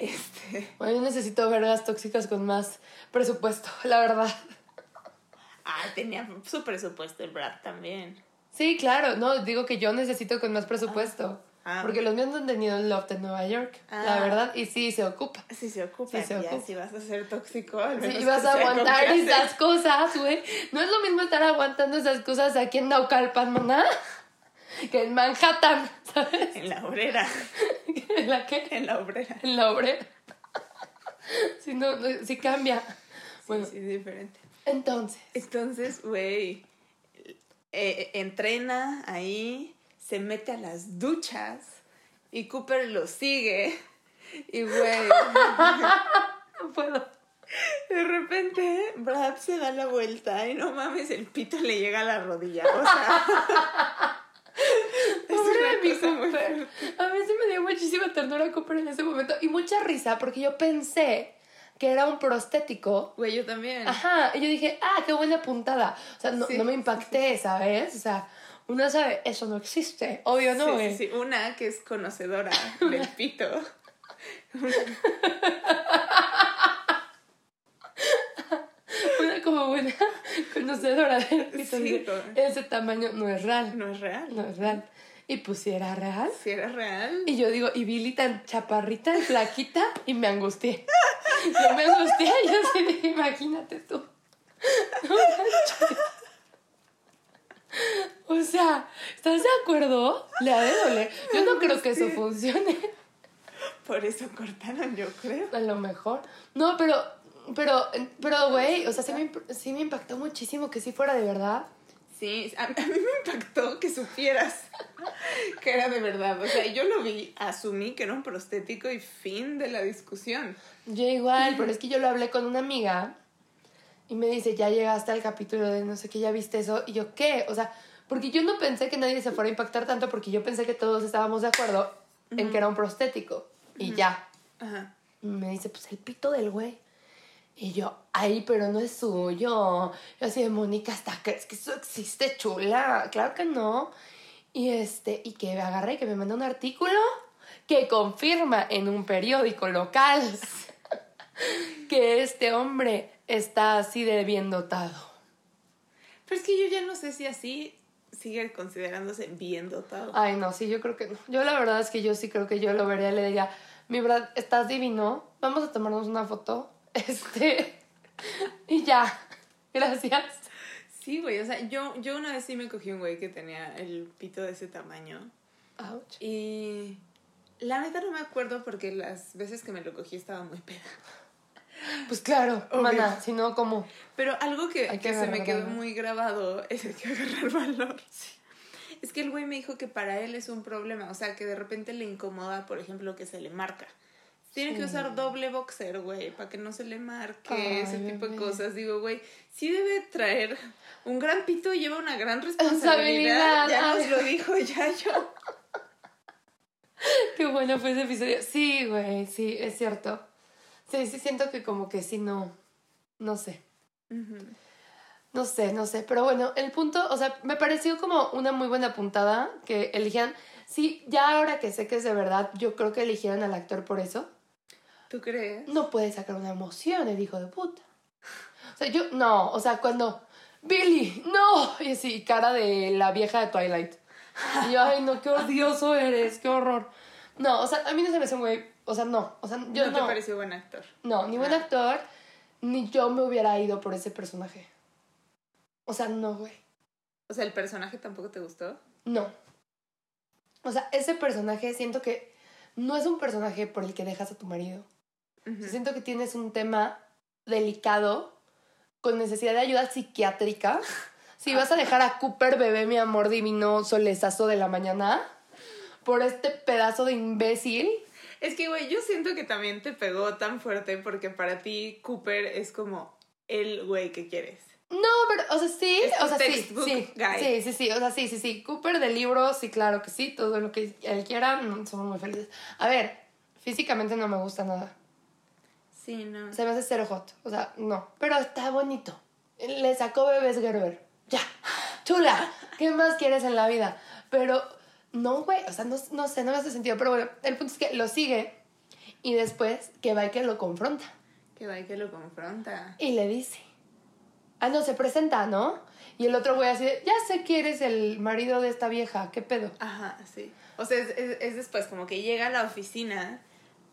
Speaker 3: Este,
Speaker 4: Bueno, yo necesito vergas tóxicas con más presupuesto, <laughs> la verdad.
Speaker 3: ah, tenía su presupuesto el Brad también.
Speaker 4: Sí, claro, no, digo que yo necesito con más presupuesto.
Speaker 3: Ah.
Speaker 4: Porque los míos no han tenido el loft en Nueva York, la
Speaker 3: Ah.
Speaker 4: verdad, y sí se ocupa.
Speaker 3: Sí se ocupa,
Speaker 4: Sí se
Speaker 3: ya,
Speaker 4: ocupa.
Speaker 3: si vas a ser tóxico, al
Speaker 4: Sí,
Speaker 3: menos
Speaker 4: y vas a aguantar esas cosas, güey. No es lo mismo estar aguantando esas cosas aquí en Naucalpan, maná, que en Manhattan, <laughs> ¿sabes?
Speaker 3: En la obrera,
Speaker 4: ¿En <laughs> la qué?
Speaker 3: en la obrera.
Speaker 4: En la obrera. <laughs> Si no, no, sí cambia. Bueno,
Speaker 3: Sí, es diferente.
Speaker 4: entonces.
Speaker 3: Entonces, güey, eh, entrena ahí, se mete a las duchas y Cooper lo sigue. Y, güey,
Speaker 4: No <laughs> puedo.
Speaker 3: de repente Brad se da la vuelta y no mames, el pito le llega a la rodilla. O sea, es una muy fuerte.
Speaker 4: A mí sí me dio muchísima ternura a Cooper en ese momento. Y mucha risa porque yo pensé que era un prostético.
Speaker 3: Güey, yo también.
Speaker 4: Ajá. Y yo dije, ah, qué buena puntada. O sea, no,
Speaker 3: Sí,
Speaker 4: no me impacté, ¿sabes? O sea, Una sabe, eso no existe. Obvio no,
Speaker 3: Sí, sí, sí. Una que es conocedora <laughs> del pito. <laughs>
Speaker 4: Como buena <laughs> conocedora del pito.
Speaker 3: Sí,
Speaker 4: Ese tamaño no es real.
Speaker 3: No es real.
Speaker 4: No es real. Y pues si era real.
Speaker 3: Si era real.
Speaker 4: Y yo digo, y Billy tan chaparrita, flaquita, y me angustié. <laughs> Yo me angustié, <laughs> yo dije, imagínate tú. No. O sea, ¿estás de acuerdo? Le ha de doler. Yo no creo que eso funcione.
Speaker 3: Por eso cortaron, yo creo.
Speaker 4: A lo mejor. No, pero, pero, pero, güey, o sea, sí me, sí me impactó muchísimo que sí fuera de verdad.
Speaker 3: Sí, a, a mí me impactó que supieras <laughs> que era de verdad. O sea, yo lo vi, asumí que era un prostético y fin de la discusión.
Speaker 4: Yo igual, pero es que yo lo hablé con una amiga y me dice, ya llegaste al capítulo de no sé qué, ya viste eso. Y yo, ¿qué? O sea, porque yo no pensé que nadie se fuera a impactar tanto porque yo pensé que todos estábamos de acuerdo en que era un prostético. Y ya.
Speaker 3: Ajá.
Speaker 4: Y me dice, pues el pito del güey. Y yo, ay, pero no es suyo. Yo así de Mónica, ¿hasta crees que eso existe, chula? Claro que no. Y este, y que me agarré y que me mandó un artículo que confirma en un periódico local <laughs> que este hombre está así de bien dotado.
Speaker 3: Pero es que yo ya no sé si así sigue considerándose bien dotado.
Speaker 4: Ay, no, sí, yo creo que no. Yo la verdad es que yo sí creo que yo lo vería y le diría, mi Brad, estás divino, vamos a tomarnos una foto. <laughs> Este, y ya, gracias.
Speaker 3: Sí, güey, o sea, yo, yo una vez sí me cogí un güey que tenía el pito de ese tamaño.
Speaker 4: Ouch.
Speaker 3: Y la neta no me acuerdo porque las veces que me lo cogí estaba muy peda.
Speaker 4: Pues claro,
Speaker 3: Obvio.
Speaker 4: mana, si no, ¿cómo?
Speaker 3: Pero algo que,
Speaker 4: que
Speaker 3: que se me quedó
Speaker 4: valor.
Speaker 3: muy grabado es el que agarrar valor. Es que el güey me dijo que para él es un problema, o sea, que de repente le incomoda, por ejemplo, que se le marca. Tiene que usar doble boxer, güey, para que no se le marque,
Speaker 4: Ay,
Speaker 3: ese tipo de cosas. Digo, güey, sí debe traer un gran pito y lleva una gran
Speaker 4: Responsabilidad.
Speaker 3: Ya nos lo dijo ya yo. <laughs>
Speaker 4: Qué bueno fue ese episodio. Sí, güey, sí, es cierto. Sí, sí, siento que como que sí, no, no sé. No sé, no sé. Pero bueno, el punto, o sea, me pareció como una muy buena puntada que eligieran. Sí, ya ahora que sé que es de verdad, yo creo que eligieran al actor por eso.
Speaker 3: ¿Tú crees?
Speaker 4: No puede sacar una emoción, el hijo de puta. O sea, yo, no, o sea, cuando, Billy, no, y así, cara de la vieja de Twilight. Y yo, ay, no, qué <laughs> odioso eres, qué horror. No, o sea, a mí no se me hace un güey, o sea, no, o sea, yo
Speaker 3: ¿No
Speaker 4: no.
Speaker 3: te pareció buen actor?
Speaker 4: No, ni buen actor, ni yo me hubiera ido por ese personaje. O sea, no, güey.
Speaker 3: O sea, ¿el personaje tampoco te gustó?
Speaker 4: No. O sea, ese personaje siento que no es un personaje por el que dejas a tu marido. Siento que tienes un tema delicado con necesidad de ayuda psiquiátrica. Si vas a dejar a Cooper bebé, mi amor divino, solezazo de la mañana, por este pedazo de imbécil.
Speaker 3: Es que, güey, yo siento que también te pegó tan fuerte porque para ti Cooper es como el güey que quieres.
Speaker 4: No, pero, o sea, sí,
Speaker 3: Es
Speaker 4: o sea, sí, sí,
Speaker 3: guy.
Speaker 4: sí, sí, sí, o sea, sí, sí, sí. Cooper del libro, sí, claro que sí, todo lo que él quiera, mm, somos muy felices. A ver, físicamente no me gusta nada.
Speaker 3: Sí, no.
Speaker 4: Se me hace cero hot. O sea, no. Pero está bonito. Le sacó bebés Gerber. Ya. Chula. ¿Qué más quieres en la vida? Pero no, güey. O sea, no, no sé, no me hace sentido. Pero bueno, el punto es que lo sigue. Y después que va y que lo confronta.
Speaker 3: Que va y que lo confronta.
Speaker 4: Y le dice. Ah, no, se presenta, ¿no? Y el otro güey así de, ya sé que eres el marido de esta vieja. ¿Qué pedo?
Speaker 3: Ajá, sí. O sea, es, es- es después, como que llega a la oficina,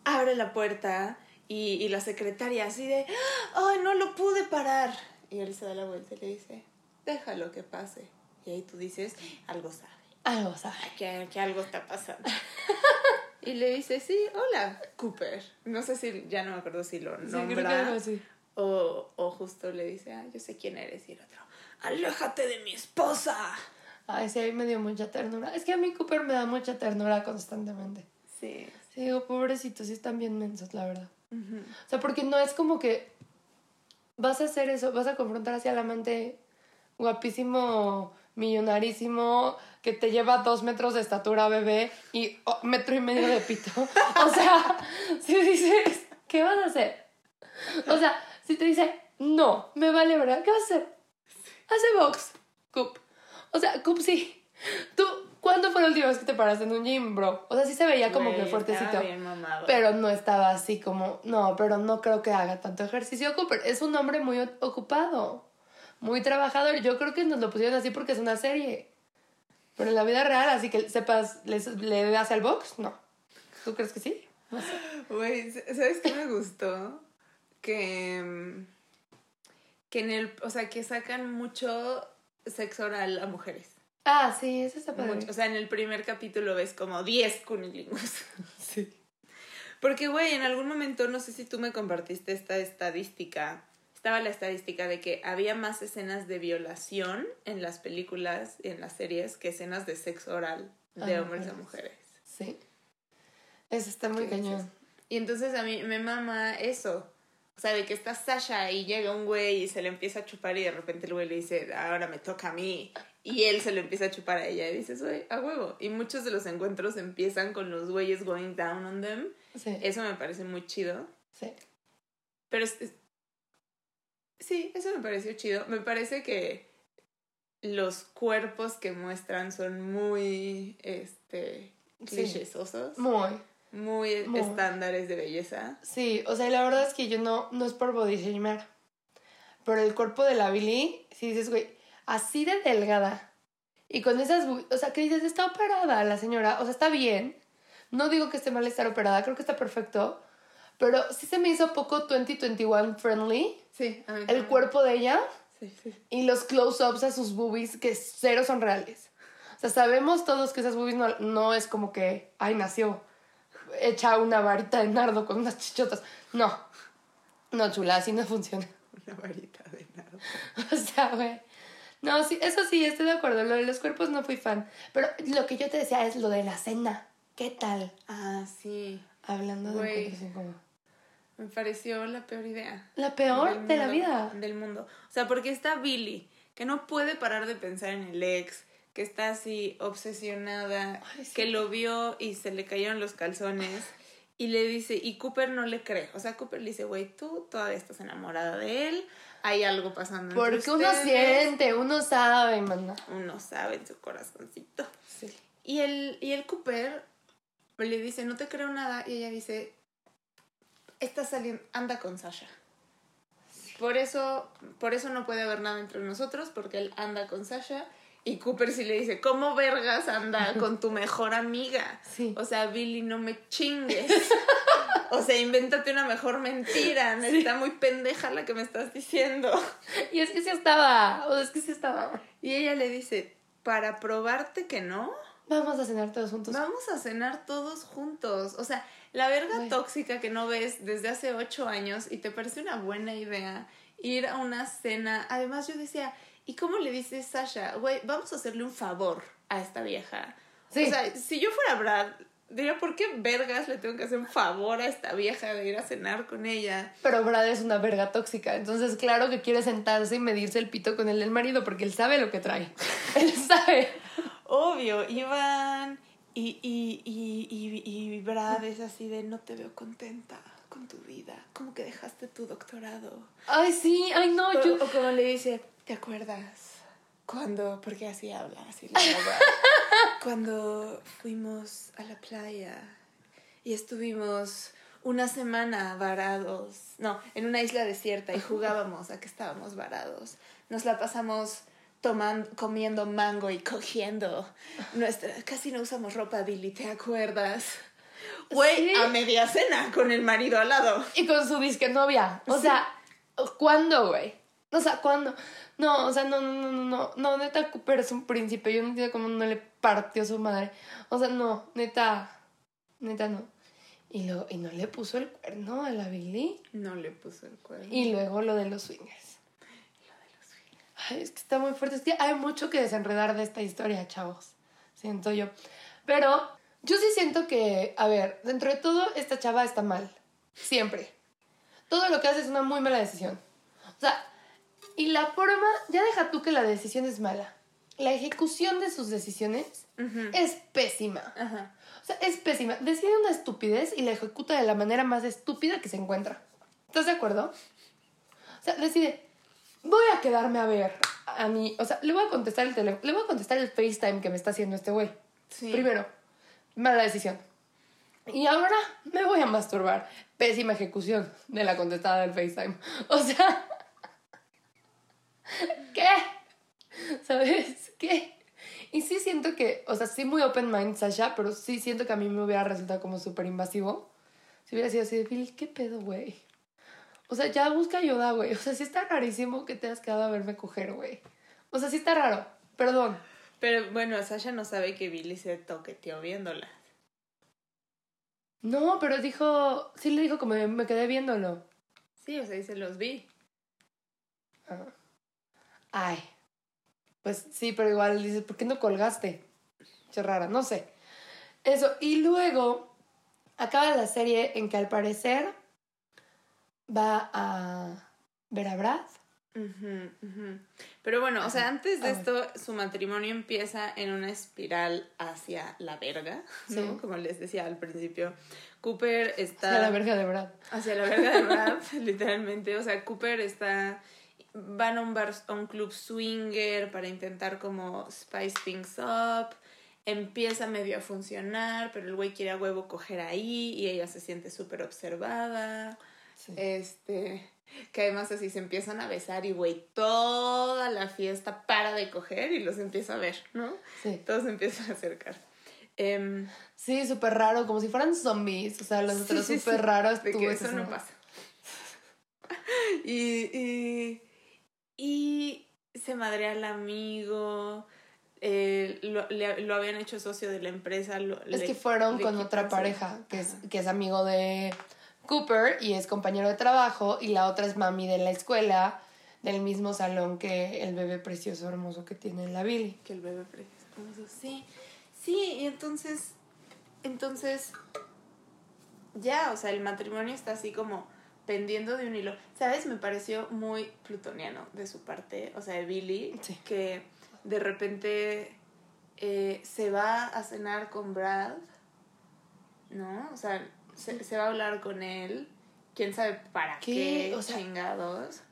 Speaker 3: abre la puerta y, y la secretaria así de, ¡ay, no lo pude parar! Y él se da la vuelta y le dice, déjalo que pase. Y ahí tú dices, algo sabe,
Speaker 4: Algo, sabe.
Speaker 3: que, que algo está pasando. <laughs> y le dice, sí, hola, Cooper. No sé si, ya no me acuerdo si lo
Speaker 4: Sí, creo que
Speaker 3: nombra.
Speaker 4: así.
Speaker 3: o, o justo le dice, ah, yo sé quién eres. Y el otro, aléjate de mi esposa.
Speaker 4: Ay, sí, ahí me dio mucha ternura. Es que a mí Cooper me da mucha ternura constantemente.
Speaker 3: Sí.
Speaker 4: Sí, digo, pobrecitos, sí están bien mensos, la verdad. O sea, porque no es como que vas a hacer eso, vas a confrontar hacia el amante guapísimo, millonarísimo, que te lleva dos metros de estatura, bebé, y oh, metro y medio de pito. <laughs> O sea, si dices, ¿qué vas a hacer? O sea, si te dice, no, me vale, ¿verdad? ¿Qué vas a hacer? Hace box, Coop. O sea, Coop sí. ¿Tú cuándo fue la última vez que te paraste en un gym, bro? O sea, sí se veía como que fuertecito.
Speaker 3: bien.
Speaker 4: Pero no estaba así como, no, pero no creo que haga tanto ejercicio. Cooper es un hombre muy ocupado, muy trabajador. Yo creo que nos lo pusieron así porque es una serie. Pero en la vida real, así que sepas, ¿le, le das al box? No. ¿Tú crees que sí? No sé.
Speaker 3: Güey, ¿sabes qué me gustó? Que. Que en el. O sea, que sacan mucho sexo oral a mujeres.
Speaker 4: Ah, sí, eso está padre.
Speaker 3: Mucho. O sea, en el primer capítulo ves como 10 cunilingus. <laughs>
Speaker 4: sí.
Speaker 3: Porque, güey, en algún momento, no sé si tú me compartiste esta estadística. Estaba la estadística de que había más escenas de violación en las películas y en las series que escenas de sexo oral de
Speaker 4: Ah,
Speaker 3: hombres a
Speaker 4: mujeres. Sí. Eso está muy
Speaker 3: ¿Qué
Speaker 4: cañón.
Speaker 3: Y entonces a mí me mama eso. O sea, de que está Sasha y llega un güey y se le empieza a chupar y de repente el güey le dice, ahora me toca a mí. Y él se lo empieza a chupar a ella y dices, güey, a huevo. Y muchos de los encuentros empiezan con los güeyes going down on them.
Speaker 4: Sí.
Speaker 3: Eso me parece muy chido.
Speaker 4: sí.
Speaker 3: Pero es, es- sí, eso me pareció chido. Me parece que los cuerpos que muestran son muy, este,
Speaker 4: Sí.
Speaker 3: clichésosos.
Speaker 4: Muy.
Speaker 3: Muy,
Speaker 4: Muy.
Speaker 3: estándares de belleza.
Speaker 4: Sí, o sea, la verdad es que yo no, no es por body shamear. Pero el cuerpo de la Billy, si dices, güey, así de delgada. Y con esas, o sea, que dices, está operada la señora, o sea, está bien. No digo que esté mal estar operada, creo que está perfecto. Pero sí se me hizo poco 2021 friendly
Speaker 3: Sí, a mí
Speaker 4: el cuerpo de ella
Speaker 3: Sí, sí.
Speaker 4: y los close-ups a sus boobies que cero son reales. O sea, sabemos todos que esas boobies no, no es como que, ay, nació hecha una varita de nardo con unas chichotas. No. No, chula, así no funciona.
Speaker 3: Una varita de nada. <laughs>
Speaker 4: O sea, güey. No, sí, eso sí, estoy de acuerdo. Lo de los cuerpos no fui fan. Pero lo que yo te decía es lo de la cena. ¿Qué tal?
Speaker 3: Ah, sí.
Speaker 4: Hablando de encuentros incómodos.
Speaker 3: Me pareció la peor idea.
Speaker 4: La peor de la vida.
Speaker 3: Del mundo. O sea, porque está Billy, que no puede parar de pensar en el ex, que está así obsesionada,
Speaker 4: Ay, sí.
Speaker 3: que lo vio y se le cayeron los calzones. Y le dice, y Cooper no le cree. O sea, Cooper le dice, güey, tú todavía estás enamorada de él, hay algo pasando entre
Speaker 4: Porque uno
Speaker 3: ustedes".
Speaker 4: siente, uno sabe, mana.
Speaker 3: Uno sabe en su corazoncito.
Speaker 4: Sí.
Speaker 3: Y el, y el Cooper le dice, no te creo nada. Y ella dice, está saliendo, anda con Sasha. Por eso, por eso no puede haber nada entre nosotros, porque él anda con Sasha. Y Cooper sí le dice, ¿cómo vergas anda con tu mejor amiga?
Speaker 4: Sí.
Speaker 3: O sea, Billy, no me chingues. <laughs> O sea, invéntate una mejor mentira. Está muy pendeja la que me estás diciendo.
Speaker 4: Y es que sí estaba. O sea, es que sí estaba.
Speaker 3: Y ella le dice, para probarte que no,
Speaker 4: Vamos a cenar todos juntos.
Speaker 3: Vamos a cenar todos juntos. O sea, la verga tóxica que no ves desde hace ocho años y te parece una buena idea ir a una cena. Además, yo decía, ¿y cómo le dices Sasha? Güey, vamos a hacerle un favor a esta vieja.
Speaker 4: Sí.
Speaker 3: O sea, si yo fuera Brad, diría, ¿por qué vergas le tengo que hacer un favor a esta vieja de ir a cenar con ella?
Speaker 4: Pero Brad es una verga tóxica. Entonces, claro que quiere sentarse y medirse el pito con el del marido porque él sabe lo que trae. <laughs> él sabe.
Speaker 3: Obvio, iban y, y, y, y, y Brad es así de no te veo contenta con tu vida, como que dejaste tu doctorado.
Speaker 4: Ay, sí, ay, no,
Speaker 3: O,
Speaker 4: yo.
Speaker 3: o como le dice, ¿te acuerdas? Cuando, porque así habla, así habla. <laughs> Cuando fuimos a la playa y estuvimos una semana varados, no, en una isla desierta y jugábamos a que estábamos varados. Nos la pasamos tomando, comiendo mango y cogiendo. Nuestra, casi no usamos ropa, Billy, ¿te acuerdas? Güey,
Speaker 4: Sí.
Speaker 3: a media cena con el marido al lado.
Speaker 4: Y con su disque novia. O sea, ¿cuándo, güey? <laughs> O sea, ¿cuándo? No, o sea, no, no, no, no, no, no, neta, Cooper es un príncipe. Yo no entiendo cómo no le partió su madre. O sea, no, neta, neta no. Y, luego, y no le puso el cuerno a la Billy.
Speaker 3: No le puso el cuerno.
Speaker 4: Y luego lo de los swingers. Ay, es que está muy fuerte. Es que hay mucho que desenredar de esta historia, chavos. Siento yo. Pero yo sí siento que, a ver, dentro de todo, esta chava está mal. Siempre. Todo lo que hace es una muy mala decisión. O sea, y la forma, ya deja tú que la decisión es mala. La ejecución de sus decisiones
Speaker 3: Ujú.
Speaker 4: es pésima.
Speaker 3: Ajá.
Speaker 4: O sea, es pésima. Decide una estupidez y la ejecuta de la manera más estúpida que se encuentra. ¿Estás de acuerdo? O sea, decide, voy a quedarme a ver a mí, o sea, le voy a contestar el teléfono, le voy a contestar el FaceTime que me está haciendo este güey.
Speaker 3: Sí.
Speaker 4: Primero, mala decisión. Y ahora me voy a masturbar. Pésima ejecución de la contestada del FaceTime. <laughs> O sea, ¿qué? ¿Sabes? ¿Qué? Y sí siento que, o sea, sí muy open mind Sasha, pero sí siento que a mí me hubiera resultado como súper invasivo. Si hubiera sido así de, Phil, ¿qué pedo, güey? O sea, ya busca ayuda, güey. O sea, sí está rarísimo que te hayas quedado a verme coger, güey. O sea, sí está raro. Perdón.
Speaker 3: Pero bueno, Sasha no sabe que Billy se toqueteó viéndola.
Speaker 4: No, pero dijo, sí le dijo como me, me quedé viéndolo.
Speaker 3: Sí, o sea, dice, los vi.
Speaker 4: Ah. Ay. Pues sí, pero igual dices, ¿por qué no colgaste? Qué rara, no sé. Eso, y luego acaba la serie en que al parecer va a ver a Brad.
Speaker 3: Pero bueno, o sea, antes de
Speaker 4: Ah,
Speaker 3: esto, su matrimonio empieza en una espiral hacia la verga, ¿no?
Speaker 4: Sí.
Speaker 3: Como les decía al principio. Cooper está...
Speaker 4: A la verga de Brad.
Speaker 3: Hacia la verga de Brad, <laughs> literalmente. O sea, Cooper está. Van a un bar, a un club swinger para intentar como spice things up. Empieza medio a funcionar, pero el güey quiere a huevo coger ahí y ella se siente súper observada.
Speaker 4: Sí.
Speaker 3: Este. Que además así se empiezan a besar y güey, toda la fiesta para de coger y los empieza a ver, ¿no?
Speaker 4: Sí.
Speaker 3: Todos se empiezan a acercar. Em,
Speaker 4: Sí, súper raro, como si fueran zombies. O sea, los
Speaker 3: Sí,
Speaker 4: otros súper
Speaker 3: sí.
Speaker 4: raros.
Speaker 3: De que eso no
Speaker 4: ¿no?
Speaker 3: pasa. <laughs> Y, y, y se madrea al amigo. eh, lo, le- lo habían hecho socio de la empresa. lo-
Speaker 4: Es
Speaker 3: le-
Speaker 4: que fueron con otra pareja, que es, que es amigo de Cooper y es compañero de trabajo, y la otra es mami de la escuela, del mismo salón que el bebé precioso hermoso que tiene la Billy.
Speaker 3: Que el bebé precioso. Sí, sí, y entonces. Entonces. Ya, o sea, el matrimonio está así como pendiendo de un hilo. ¿Sabes? Me pareció muy plutoniano de su parte, o sea, de Billy,
Speaker 4: Sí.
Speaker 3: que de repente eh, se va a cenar con Brad, ¿no? O sea, se, se va a hablar con él, quién sabe para
Speaker 4: ¿Qué?
Speaker 3: qué,
Speaker 4: O sea-
Speaker 3: chingados.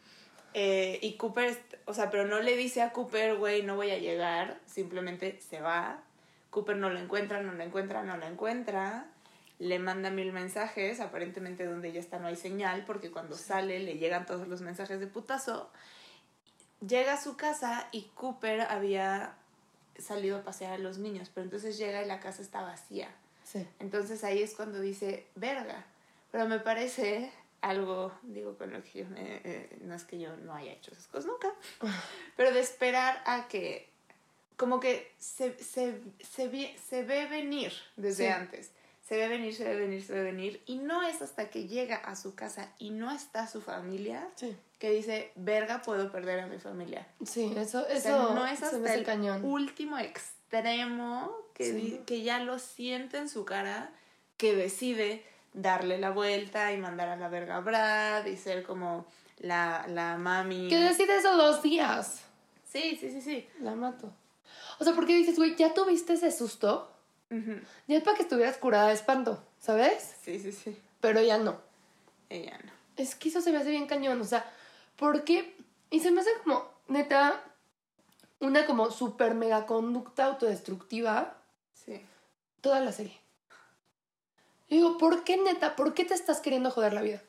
Speaker 3: Eh, y Cooper, o sea, pero no le dice a Cooper, güey, no voy a llegar, simplemente se va. Cooper no lo encuentra, no lo encuentra, no lo encuentra. Le manda mil mensajes, aparentemente donde ya está no hay señal, porque cuando sale le llegan todos los mensajes de putazo. Llega a su casa y Cooper había salido a pasear a los niños, pero entonces llega y la casa está vacía.
Speaker 4: Sí.
Speaker 3: Entonces ahí es cuando dice, verga. Pero me parece algo, digo, con lo que yo me, eh, no es que yo no haya hecho esas cosas nunca, <laughs> pero de esperar a que, como que se, se, se, vi- se ve venir desde
Speaker 4: Sí.
Speaker 3: antes. Se ve venir, se ve venir, se ve venir. Y no es hasta que llega a su casa y no está su familia
Speaker 4: Sí.
Speaker 3: que dice, verga, puedo perder a mi familia.
Speaker 4: Sí, eso,
Speaker 3: O
Speaker 4: eso
Speaker 3: sea, no es hasta el
Speaker 4: cañón.
Speaker 3: último extremo que,
Speaker 4: Sí.
Speaker 3: que ya lo siente en su cara que decide darle la vuelta y mandar a la verga a Brad y ser como la, la mami.
Speaker 4: Que decide eso dos días.
Speaker 3: Sí, sí, sí, sí.
Speaker 4: La mato. O sea, porque dices, güey, ya tuviste ese susto. Ya es para que estuvieras curada de espanto, ¿sabes?
Speaker 3: Sí, sí, sí.
Speaker 4: Pero ya no.
Speaker 3: Ella no.
Speaker 4: Es que eso se me hace bien cañón, o sea, porque... Y se me hace como, neta, una como super mega conducta autodestructiva
Speaker 3: Sí.
Speaker 4: toda la serie. Yo digo, ¿por qué neta? ¿Por qué te estás queriendo joder la vida?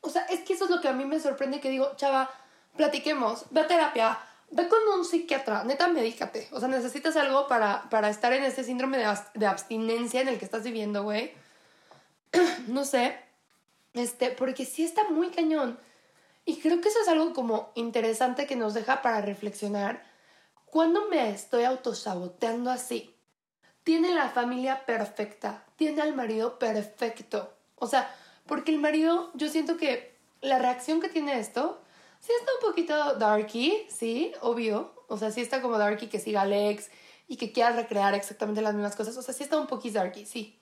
Speaker 4: O sea, es que eso es lo que a mí me sorprende que digo, chava, platiquemos, ve a terapia, ve con un psiquiatra, neta, medícate. O sea, necesitas algo para, para estar en ese síndrome de, de abstinencia en el que estás viviendo, güey. <clears throat> no sé. Este, porque sí está muy cañón. Y creo que eso es algo como interesante que nos deja para reflexionar. Cuando me estoy autosaboteando así, tiene la familia perfecta, tiene al marido perfecto. O sea, porque el marido, yo siento que la reacción que tiene esto, sí está un poquito darky, sí, obvio. O sea, sí está como darky que siga a Alex y que quiera recrear exactamente las mismas cosas. O sea, sí está un poquito darky, sí.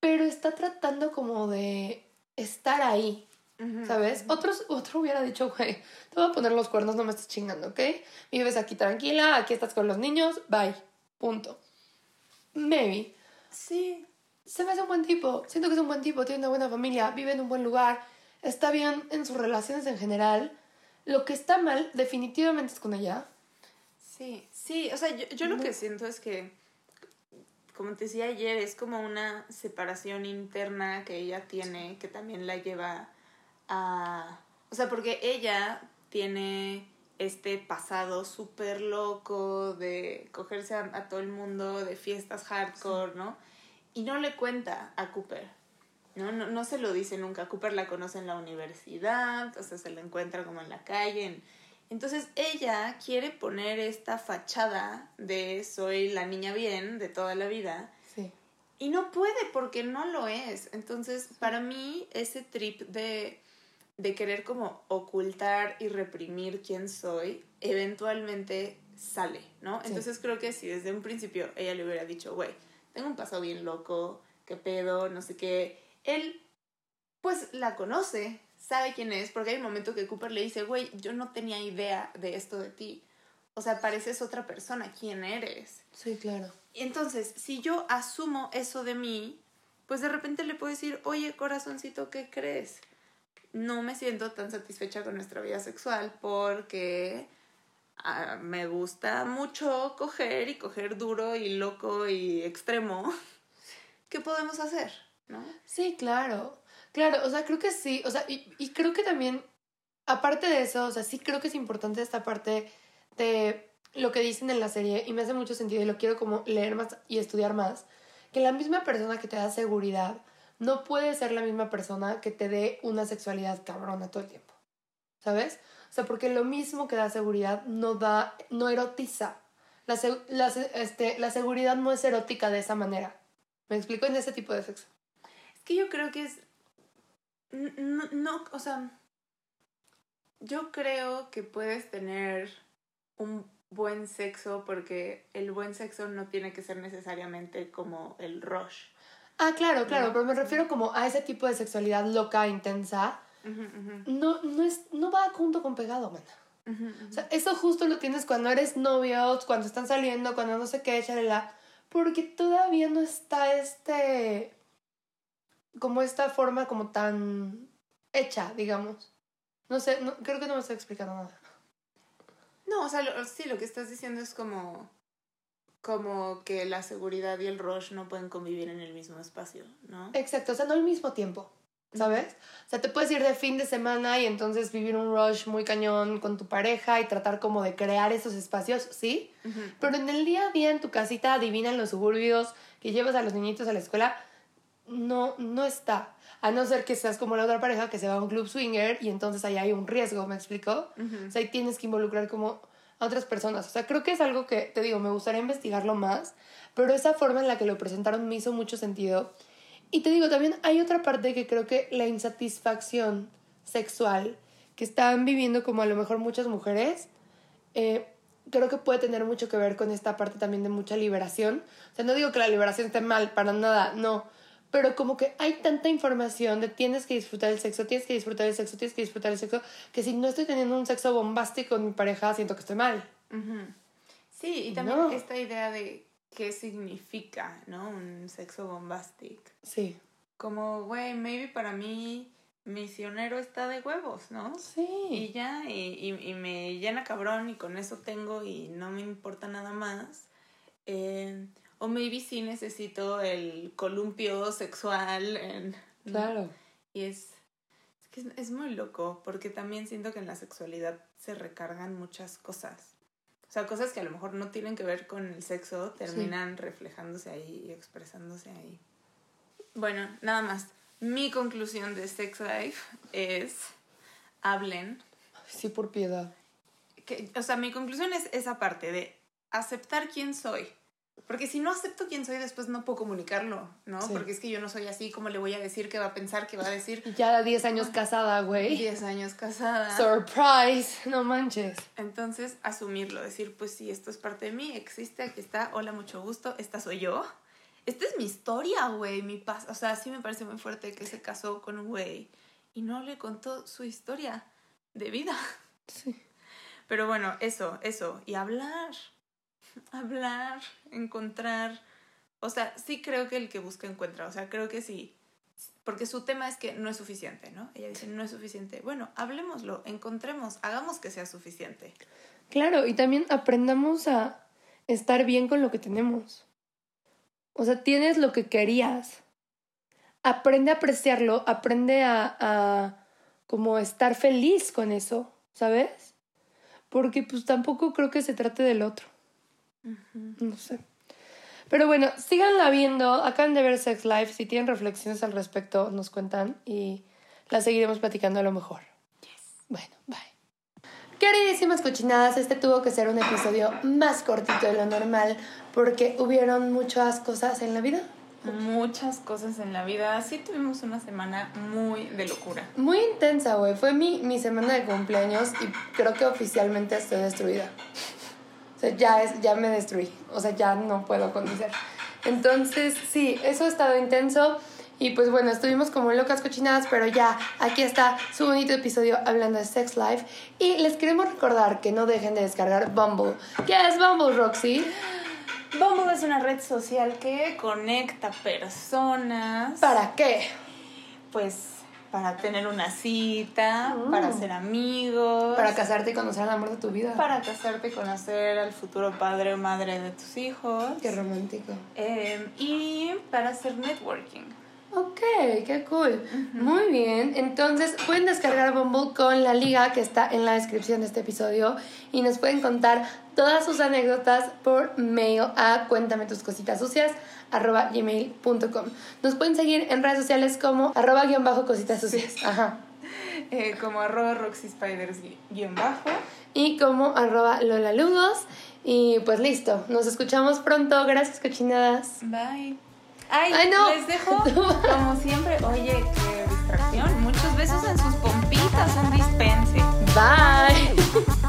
Speaker 4: Pero está tratando como de estar ahí. ¿Sabes? Otros, otro hubiera dicho, güey, te voy a poner los cuernos, no me estés chingando, ¿ok? Vives aquí tranquila, aquí estás con los niños, bye. Punto. Maybe.
Speaker 3: Sí.
Speaker 4: Se me hace un buen tipo. Siento que es un buen tipo, tiene una buena familia, vive en un buen lugar, está bien en sus relaciones en general. lo que está mal definitivamente es con ella.
Speaker 3: Sí, sí, o sea, yo, yo lo que siento es que, como te decía ayer, es como una separación interna que ella tiene, que también la lleva a... O sea, porque ella tiene este pasado súper loco de cogerse a, a todo el mundo, de fiestas hardcore, ¿no? Y no le cuenta a Cooper. ¿No? No, no se lo dice nunca. Cooper la conoce en la universidad, o sea, se la encuentra como en la calle. en- Entonces ella quiere poner esta fachada de soy la niña bien de toda la vida
Speaker 4: Sí.
Speaker 3: y no puede porque no lo es. Entonces, para mí, ese trip de, de querer como ocultar y reprimir quién soy, eventualmente sale, ¿no?
Speaker 4: Sí.
Speaker 3: Entonces creo que si desde un principio ella le hubiera dicho, güey, tengo un pasado bien loco, qué pedo, no sé qué, él pues la conoce, sabe quién es, porque hay un momento que Cooper le dice, güey, yo no tenía idea de esto de ti. O sea, pareces otra persona, ¿quién eres?
Speaker 4: Sí, claro.
Speaker 3: Entonces, si yo asumo eso de mí, pues de repente le puedo decir, oye, corazoncito, ¿qué crees? No me siento tan satisfecha con nuestra vida sexual porque ah, me gusta mucho coger y coger duro y loco y extremo. <laughs> ¿Qué podemos hacer? ¿No?
Speaker 4: Sí, claro. Claro, o sea, creo que sí. O sea, y, y creo que también, aparte de eso, o sea, sí creo que es importante esta parte de lo que dicen en la serie, y me hace mucho sentido y lo quiero como leer más y estudiar más, que la misma persona que te da seguridad no puede ser la misma persona que te dé una sexualidad cabrona todo el tiempo. ¿Sabes? O sea, porque lo mismo que da seguridad no da, no erotiza. La, la, este, la seguridad no es erótica de esa manera. ¿Me explico? En ese tipo de sexo.
Speaker 3: Que yo creo que es... No, no, o sea, yo creo que puedes tener un buen sexo porque el buen sexo no tiene que ser necesariamente como el rush.
Speaker 4: Ah, claro, claro,
Speaker 3: No.
Speaker 4: pero me refiero como a ese tipo de sexualidad loca, intensa. No, no, es, no va junto con pegado, mana. O sea, eso justo lo tienes cuando eres novios, cuando están saliendo, cuando no sé qué, chalala. Porque todavía no está este. Como esta forma como tan hecha, digamos. No sé, no, creo que no me estoy explicando nada.
Speaker 3: No, o sea, lo- sí, lo que estás diciendo es como, como que la seguridad y el rush no pueden convivir en el mismo espacio, ¿no?
Speaker 4: Exacto, o sea, no al mismo tiempo, ¿sabes? O sea, te puedes ir de fin de semana y entonces vivir un rush muy cañón con tu pareja y tratar como de crear esos espacios, ¿sí? Pero en el día a día, en tu casita divina, en los suburbios, que llevas a los niñitos a la escuela, no, no está. A no ser que seas como la otra pareja que se va a un club swinger y entonces ahí hay un riesgo, ¿me explico?
Speaker 3: Ujú.
Speaker 4: O sea, ahí tienes que involucrar como a otras personas. O sea, creo que es algo que, te digo, me gustaría investigarlo más, pero esa forma en la que lo presentaron me hizo mucho sentido. Y te digo, también hay otra parte que creo que la insatisfacción sexual que están viviendo como a lo mejor muchas mujeres, eh, creo que puede tener mucho que ver con esta parte también de mucha liberación. O sea, no digo que la liberación esté mal, para nada, no. Pero como que hay tanta información de tienes que disfrutar el sexo, tienes que disfrutar el sexo, tienes que disfrutar el sexo, que si no estoy teniendo un sexo bombástico con mi pareja, siento que estoy mal.
Speaker 3: Ujú. Sí, y también
Speaker 4: No.
Speaker 3: esta idea de qué significa, ¿no? Un sexo bombastic.
Speaker 4: Sí.
Speaker 3: Como, güey, maybe para mí misionero está de huevos, ¿no?
Speaker 4: Sí.
Speaker 3: Y ya, y, y, y me llena cabrón y con eso tengo y no me importa nada más. Eh, o maybe sí necesito el columpio sexual. En.
Speaker 4: Claro.
Speaker 3: Y es, es que es, es muy loco, porque también siento que en la sexualidad se recargan muchas cosas. O sea, cosas que a lo mejor no tienen que ver con el sexo, terminan reflejándose ahí y expresándose ahí. Bueno, nada más. Mi conclusión de Sex Life es, hablen.
Speaker 4: Sí, por piedad.
Speaker 3: Que, o sea, mi conclusión es esa parte de aceptar quién soy. Porque si no acepto quién soy, después no puedo comunicarlo, ¿no?
Speaker 4: Sí.
Speaker 3: Porque es que yo no soy así, ¿cómo le voy a decir qué va a pensar, qué va a decir?
Speaker 4: Ya 10 años casada, güey.
Speaker 3: 10 años casada.
Speaker 4: Surprise. No manches.
Speaker 3: Entonces, asumirlo, decir, pues sí, esto es parte de mí, existe, aquí está, hola, mucho gusto, esta soy yo. Esta es mi historia, güey, mi paz. O sea, sí me parece muy fuerte que se casó con un güey y no le contó su historia de vida.
Speaker 4: Sí.
Speaker 3: Pero bueno, eso, eso. Y hablar. Hablar, encontrar. O sea, sí creo que el que busca encuentra. O sea, creo que sí. porque su tema es que no es suficiente, ¿no? Ella dice, no es suficiente. Bueno, hablemoslo, encontremos, hagamos que sea suficiente.
Speaker 4: Claro, y también aprendamos a estar bien con lo que tenemos. O sea, tienes lo que querías. Aprende a apreciarlo, aprende a, a como estar feliz con eso, ¿sabes? Porque pues tampoco creo que se trate del otro. No sé. Pero bueno, síganla viendo. Acaban de ver Sex Life. Si tienen reflexiones al respecto, nos cuentan y la seguiremos platicando a lo mejor. Bueno, bye. Queridísimas cochinadas, este tuvo que ser un episodio más cortito de lo normal porque hubieron muchas cosas en la vida.
Speaker 3: Muchas cosas en la vida. Sí tuvimos una semana muy de locura.
Speaker 4: Muy intensa, güey. Fue mi, mi semana de cumpleaños y creo que oficialmente estoy destruida. Sea, ya, es, ya me destruí. O sea, ya no puedo conducir. Entonces, sí, eso ha estado intenso. Y pues bueno, estuvimos como locas cochinadas, pero ya aquí está su bonito episodio hablando de Sex Life. Y les queremos recordar que no dejen de descargar Bumble. ¿Qué es Bumble, Roxy?
Speaker 3: Bumble es una red social que conecta personas.
Speaker 4: ¿Para qué?
Speaker 3: Pues para tener una cita, para ser amigos.
Speaker 4: Para casarte y conocer al amor de tu vida.
Speaker 3: Para casarte y conocer al futuro padre o madre de tus hijos.
Speaker 4: Qué romántico.
Speaker 3: Eh, y para hacer networking.
Speaker 4: Ok, qué cool. Muy bien. Entonces pueden descargar Bumble con la liga que está en la descripción de este episodio y nos pueden contar todas sus anécdotas por mail a cuéntame tus cositas sucias arroba gmail.com. Nos pueden seguir en redes sociales como arroba guion bajo cositas sucias. Ajá. <laughs>
Speaker 3: Eh, como arroba Roxy Spiders guion bajo.
Speaker 4: Y como arroba Lola Ludos. Y pues listo. Nos escuchamos pronto. Gracias, cochinadas.
Speaker 3: Bye. Ay,
Speaker 4: no.
Speaker 3: les dejo <laughs> como siempre. Oye, qué distracción. Muchos besos en sus pompitas. Un dispense. Bye.